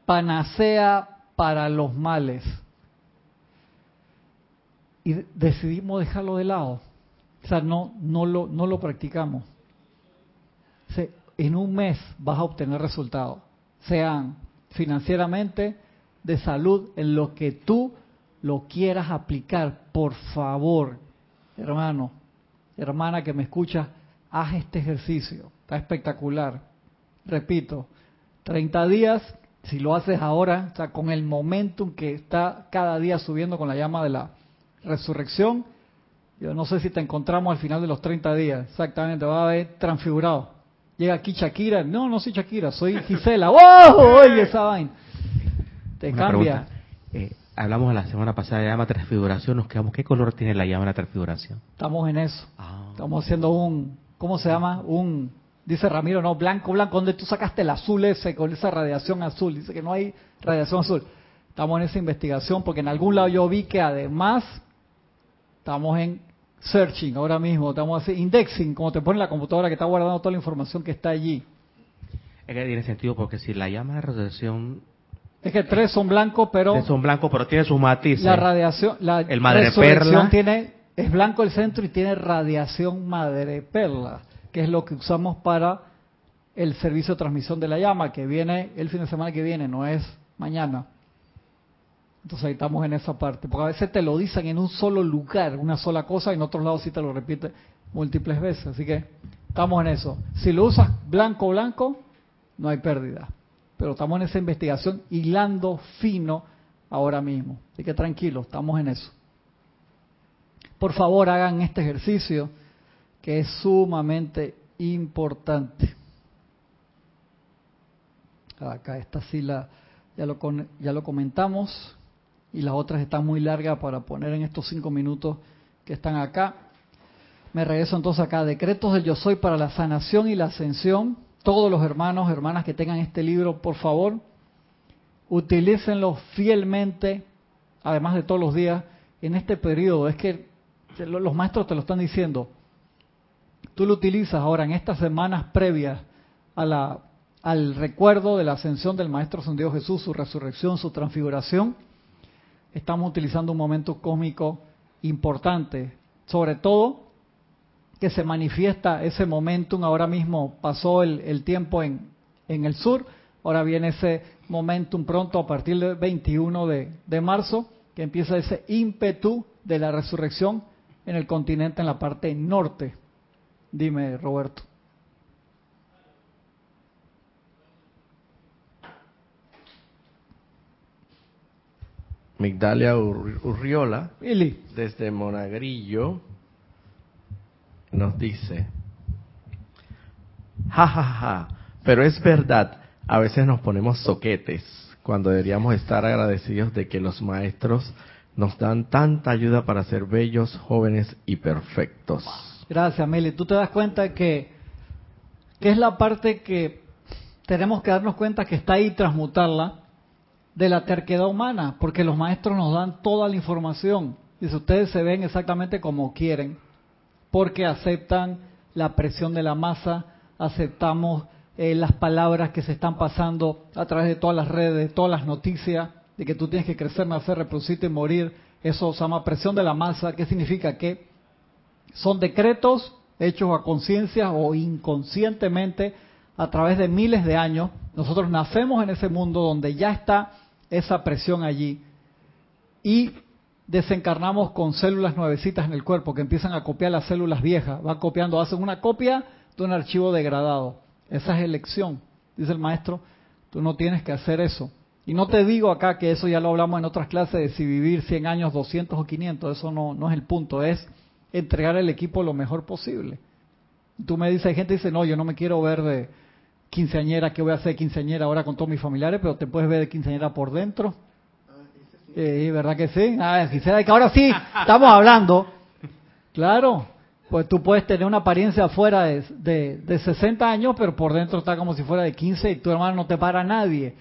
panacea para los males y decidimos dejarlo de lado. O sea, no, no, lo, no lo practicamos. en un mes vas a obtener resultados, sean financieramente, de salud, en lo que tú lo quieras aplicar. Por favor, hermano, hermana que me escucha, haz este ejercicio. Está espectacular. Repito, 30 días, si lo haces ahora, o sea, con el momentum que está cada día subiendo con la llama de la resurrección, yo no sé si te encontramos al final de los 30 días, exactamente, va a haber transfigurado. Llega aquí Shakira, no, no soy Shakira, soy Gisela. ¡Wow! Oye, esa vaina. Te cambia. Eh, hablamos la semana pasada de la llama transfiguración, nos quedamos, ¿qué color tiene la llama de la transfiguración? Estamos en eso. Ah. Estamos haciendo un, ¿cómo se llama? Un, dice Ramiro, no, blanco, blanco, donde tú sacaste el azul ese con esa radiación azul. Dice que no hay radiación azul. Estamos en esa investigación porque en algún lado yo vi que además Estamos en searching ahora mismo, estamos haciendo indexing, como te pone la computadora que está guardando toda la información que está allí. Es que tiene sentido porque si la llama de radiación es que tres son blancos, pero tres son blancos, pero tiene sus matices. La radiación, la el madre perla tiene es blanco el centro y tiene radiación madre perla, que es lo que usamos para el servicio de transmisión de la llama que viene el fin de semana que viene, no es mañana. Entonces ahí estamos en esa parte, porque a veces te lo dicen en un solo lugar, una sola cosa, y en otros lados sí te lo repite múltiples veces. Así que estamos en eso. Si lo usas blanco blanco, no hay pérdida. Pero estamos en esa investigación hilando fino ahora mismo. Así que tranquilo, estamos en eso. Por favor, hagan este ejercicio que es sumamente importante. Acá esta sí la, ya, lo, ya lo comentamos y las otras están muy largas para poner en estos cinco minutos que están acá. Me regreso entonces acá, decretos del yo soy para la sanación y la ascensión. Todos los hermanos, hermanas que tengan este libro, por favor, utilícenlo fielmente, además de todos los días, en este periodo. Es que los maestros te lo están diciendo. Tú lo utilizas ahora en estas semanas previas a la, al recuerdo de la ascensión del Maestro San Dios Jesús, su resurrección, su transfiguración. Estamos utilizando un momento cósmico importante, sobre todo que se manifiesta ese momentum. Ahora mismo pasó el, tiempo en, en, el sur, ahora viene ese momentum pronto a partir del 21 de, de marzo, que empieza ese ímpetu de la resurrección en el continente, en la parte norte. Dime, Roberto. Migdalia Urriola, desde Monagrillo, nos dice, ja, ja, ja, pero es verdad, a veces nos ponemos soquetes cuando deberíamos estar agradecidos de que los maestros nos dan tanta ayuda para ser bellos, jóvenes y perfectos. Gracias, Meli. Tú te das cuenta que, que es la parte que tenemos que darnos cuenta que está ahí transmutarla de la terquedad humana, porque los maestros nos dan toda la información. Y si ustedes se ven exactamente como quieren, porque aceptan la presión de la masa, aceptamos eh, las palabras que se están pasando a través de todas las redes, de todas las noticias, de que tú tienes que crecer, nacer, reproducirte morir. Eso se llama presión de la masa. ¿Qué significa? Que son decretos hechos a conciencia o inconscientemente a través de miles de años. Nosotros nacemos en ese mundo donde ya está esa presión allí y desencarnamos con células nuevecitas en el cuerpo que empiezan a copiar las células viejas, van copiando, hacen una copia de un archivo degradado. Esa es elección, dice el maestro, tú no tienes que hacer eso. Y no te digo acá que eso ya lo hablamos en otras clases de si vivir 100 años, 200 o 500, eso no, es el punto, es entregar el equipo lo mejor posible. Tú me dices, hay gente dice, no, yo no me quiero ver de quinceañera, que voy a hacer quinceañera ahora con todos mis familiares? Pero te puedes ver de quinceañera por dentro. Eh, ¿Verdad que sí? Ah, quisiera que ahora sí, estamos hablando. Claro, pues tú puedes tener una apariencia afuera de, de, de, 60 años, pero por dentro está como si fuera de 15 y tu hermano no te para nadie.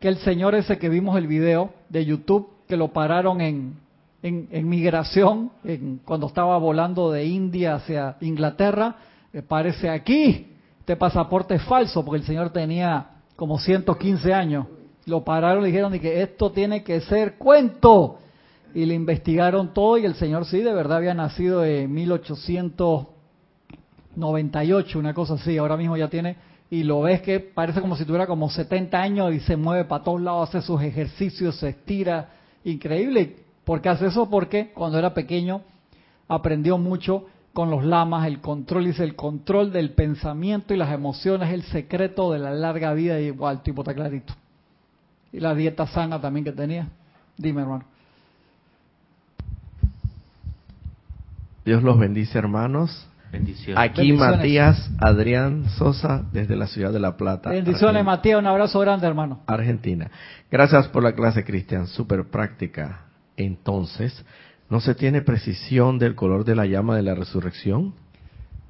Que el señor ese que vimos el video de YouTube, que lo pararon en, en, migración, en, cuando estaba volando de India hacia Inglaterra, me parece aquí, este pasaporte es falso, porque el señor tenía como 115 años lo pararon y dijeron que esto tiene que ser cuento. Y le investigaron todo y el señor sí, de verdad había nacido en 1898, una cosa así. Ahora mismo ya tiene, y lo ves que parece como si tuviera como 70 años y se mueve para todos lados, hace sus ejercicios, se estira. Increíble. ¿Por qué hace eso? Porque cuando era pequeño aprendió mucho con los lamas, el control, dice, el control del pensamiento y las emociones, el secreto de la larga vida, y igual, tipo está clarito y la dieta sana también que tenía. Dime, hermano. Dios los bendice, hermanos. Bendiciones. Aquí Matías Adrián Sosa desde la ciudad de La Plata. Bendiciones, Matías. Un abrazo grande, hermano. Argentina. Gracias por la clase, Cristian. Súper práctica. Entonces, ¿no se tiene precisión del color de la llama de la resurrección?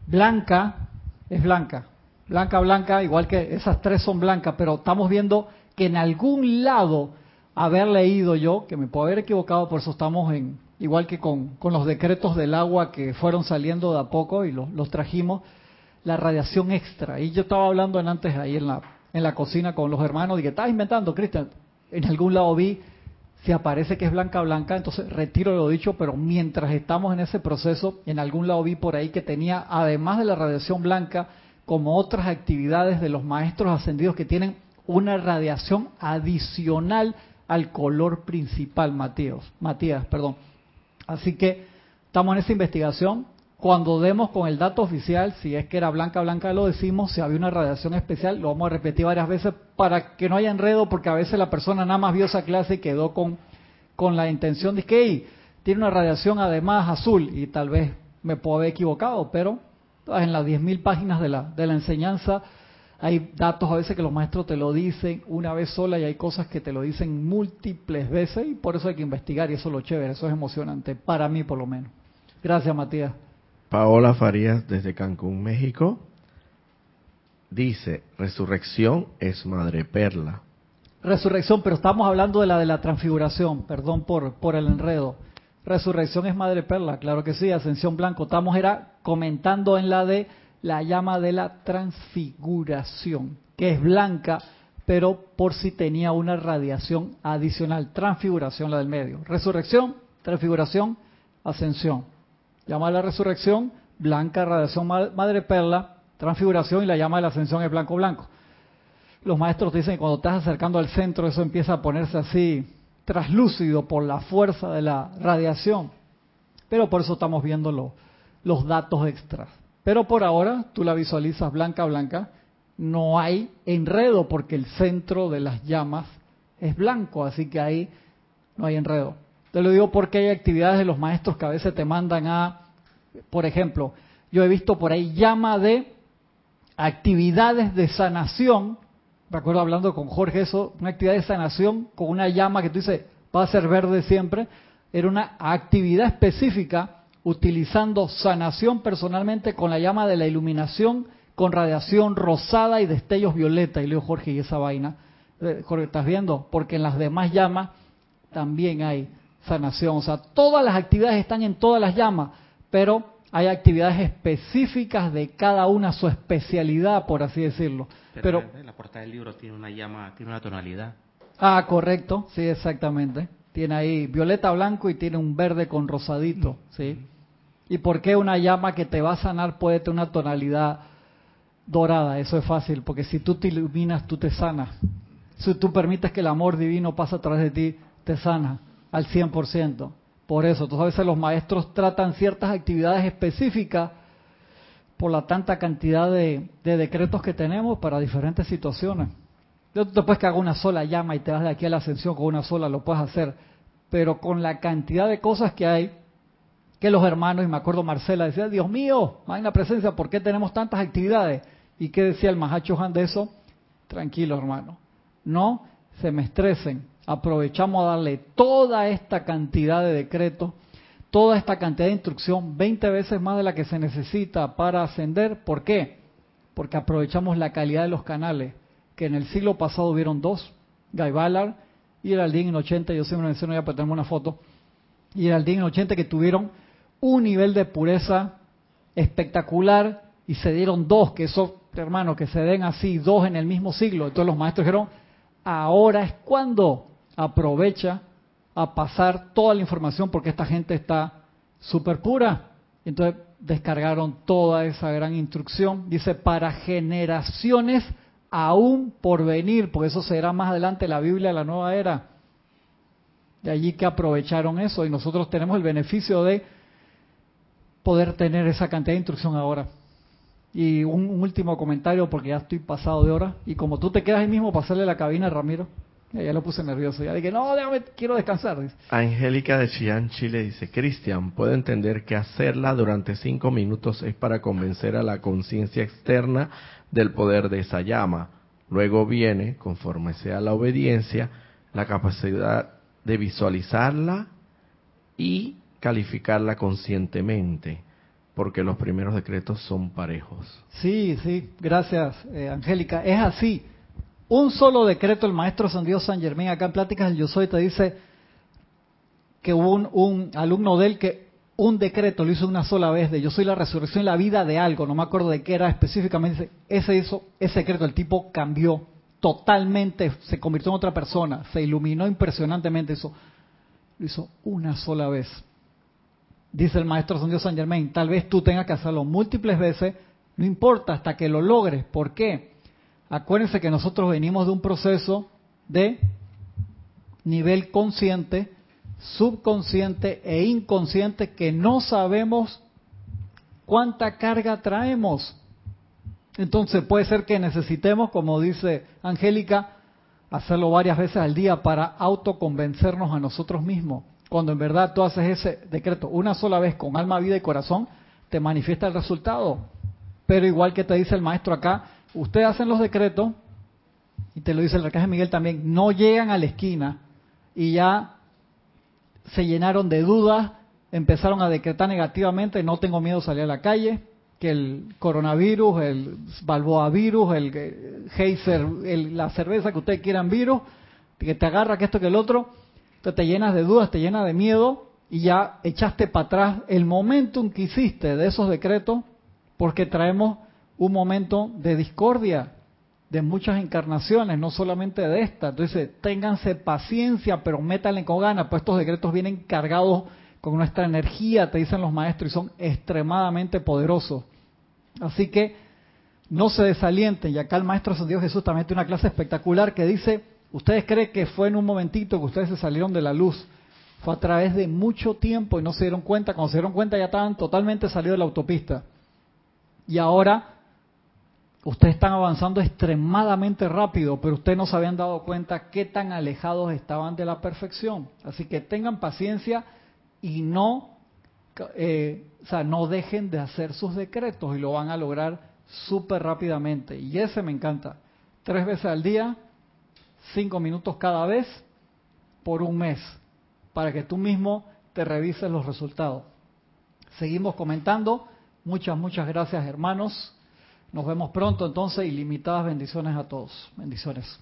Blanca es blanca. Blanca, blanca, igual que esas tres son blancas, pero estamos viendo que en algún lado haber leído yo, que me puedo haber equivocado, por eso estamos en, igual que con, los decretos del agua que fueron saliendo de a poco y los, los trajimos, la radiación extra. Y yo estaba hablando en antes ahí en la, en la cocina con los hermanos, que estás inventando, Cristian, en algún lado vi, si aparece que es blanca blanca, entonces retiro lo dicho, pero mientras estamos en ese proceso, en algún lado vi por ahí que tenía, además de la radiación blanca, como otras actividades de los maestros ascendidos que tienen una radiación adicional al color principal, Matías. Matías, perdón. Así que estamos en esa investigación. Cuando demos con el dato oficial, si es que era blanca, blanca lo decimos, si había una radiación especial, lo vamos a repetir varias veces para que no haya enredo, porque a veces la persona nada más vio esa clase y quedó con, con la intención de que tiene una radiación además azul y tal vez me puedo haber equivocado, pero en las 10.000 páginas de la, de la enseñanza hay datos a veces que los maestros te lo dicen una vez sola y hay cosas que te lo dicen múltiples veces y por eso hay que investigar y eso es lo chévere, eso es emocionante, para mí por lo menos. Gracias Matías. Paola Farías desde Cancún, México, dice, resurrección es madre perla. Resurrección, pero estamos hablando de la de la transfiguración, perdón por, por el enredo. Resurrección es madre perla, claro que sí, ascensión blanco. Estamos era comentando en la de la llama de la transfiguración, que es blanca, pero por si tenía una radiación adicional. Transfiguración, la del medio. Resurrección, transfiguración, ascensión. Llama de la resurrección, blanca, radiación madre perla, transfiguración y la llama de la ascensión es blanco, blanco. Los maestros dicen que cuando estás acercando al centro eso empieza a ponerse así traslúcido por la fuerza de la radiación. Pero por eso estamos viendo los datos extras. Pero por ahora tú la visualizas blanca, blanca. No hay enredo porque el centro de las llamas es blanco, así que ahí no hay enredo. Te lo digo porque hay actividades de los maestros que a veces te mandan a, por ejemplo, yo he visto por ahí llama de actividades de sanación me acuerdo hablando con Jorge eso, una actividad de sanación con una llama que tú dices va a ser verde siempre, era una actividad específica utilizando sanación personalmente con la llama de la iluminación, con radiación rosada y destellos violeta. Y le digo, Jorge, ¿y esa vaina? Eh, Jorge, ¿estás viendo? Porque en las demás llamas también hay sanación. O sea, todas las actividades están en todas las llamas, pero hay actividades específicas de cada una, su especialidad, por así decirlo. Pero, la portada del libro tiene una llama, tiene una tonalidad. Ah, correcto, sí, exactamente. Tiene ahí violeta blanco y tiene un verde con rosadito, ¿sí? ¿Y por qué una llama que te va a sanar puede tener una tonalidad dorada? Eso es fácil, porque si tú te iluminas, tú te sanas. Si tú permites que el amor divino pase a través de ti, te sana al 100%. Por eso, entonces a veces los maestros tratan ciertas actividades específicas por la tanta cantidad de, decretos que tenemos para diferentes situaciones. Tú te puedes que haga una sola llama y te vas de aquí a la ascensión con una sola, lo puedes hacer. Pero con la cantidad de cosas que hay, que los hermanos, y me acuerdo Marcela decía, Dios mío, magna presencia, ¿por qué tenemos tantas actividades? ¿Y qué decía el Mahacho Han de eso? Tranquilo, hermano. No se me estresen aprovechamos a darle toda esta cantidad de decretos, toda esta cantidad de instrucción, 20 veces más de la que se necesita para ascender. ¿Por qué? Porque aprovechamos la calidad de los canales, que en el siglo pasado hubieron dos, Guy Ballard y Geraldine en 80, yo siempre menciono ya para tener una foto, y Geraldine en 80 que tuvieron un nivel de pureza espectacular y se dieron dos, que eso, hermano, que se den así, dos en el mismo siglo. Entonces los maestros dijeron, ahora es cuando aprovecha a pasar toda la información porque esta gente está súper pura. Entonces descargaron toda esa gran instrucción. Dice, para generaciones aún por venir, porque eso será más adelante la Biblia de la nueva era. De allí que aprovecharon eso y nosotros tenemos el beneficio de poder tener esa cantidad de instrucción ahora. Y un, último comentario porque ya estoy pasado de hora. Y como tú te quedas ahí mismo, pasarle la cabina, Ramiro. Ya lo puse nervioso. Ya dije, no, déjame, quiero descansar. Angélica de Chillán, Chile dice, Cristian, puedo entender que hacerla durante cinco minutos es para convencer a la conciencia externa del poder de esa llama. Luego viene, conforme sea la obediencia, la capacidad de visualizarla y calificarla conscientemente, porque los primeros decretos son parejos. Sí, sí, gracias, eh, Angélica. Es así un solo decreto, el maestro San Dios San Germán, acá en Pláticas Yo Soy, te dice que hubo un, alumno de él que un decreto lo hizo una sola vez de Yo Soy la resurrección y la vida de algo, no me acuerdo de qué era específicamente, ese hizo, ese decreto, el tipo cambió totalmente, se convirtió en otra persona, se iluminó impresionantemente, eso lo hizo una sola vez. Dice el maestro San Dios San Germán, tal vez tú tengas que hacerlo múltiples veces, no importa hasta que lo logres, ¿por qué? Acuérdense que nosotros venimos de un proceso de nivel consciente, subconsciente e inconsciente que no sabemos cuánta carga traemos. Entonces puede ser que necesitemos, como dice Angélica, hacerlo varias veces al día para autoconvencernos a nosotros mismos. Cuando en verdad tú haces ese decreto una sola vez con alma, vida y corazón, te manifiesta el resultado. Pero igual que te dice el maestro acá, ustedes hacen los decretos, y te lo dice el arcángel Miguel también, no llegan a la esquina y ya se llenaron de dudas, empezaron a decretar negativamente, no tengo miedo de salir a la calle, que el coronavirus, el Balboa virus, el Heiser, la cerveza que ustedes quieran virus, que te agarra que esto que el otro, te llenas de dudas, te llenas de miedo y ya echaste para atrás el momentum que hiciste de esos decretos porque traemos un momento de discordia de muchas encarnaciones, no solamente de esta. Entonces, ténganse paciencia, pero métanle con ganas, pues estos decretos vienen cargados con nuestra energía, te dicen los maestros, y son extremadamente poderosos. Así que no se desalienten. Y acá el Maestro San Dios Jesús también tiene una clase espectacular que dice, ustedes creen que fue en un momentito que ustedes se salieron de la luz. Fue a través de mucho tiempo y no se dieron cuenta. Cuando se dieron cuenta ya estaban totalmente salidos de la autopista. Y ahora ustedes están avanzando extremadamente rápido, pero ustedes no se habían dado cuenta qué tan alejados estaban de la perfección. Así que tengan paciencia y no, eh, o sea, no dejen de hacer sus decretos y lo van a lograr súper rápidamente. Y ese me encanta. Tres veces al día, cinco minutos cada vez, por un mes, para que tú mismo te revises los resultados. Seguimos comentando. Muchas, muchas gracias hermanos. Nos vemos pronto entonces y limitadas bendiciones a todos. Bendiciones.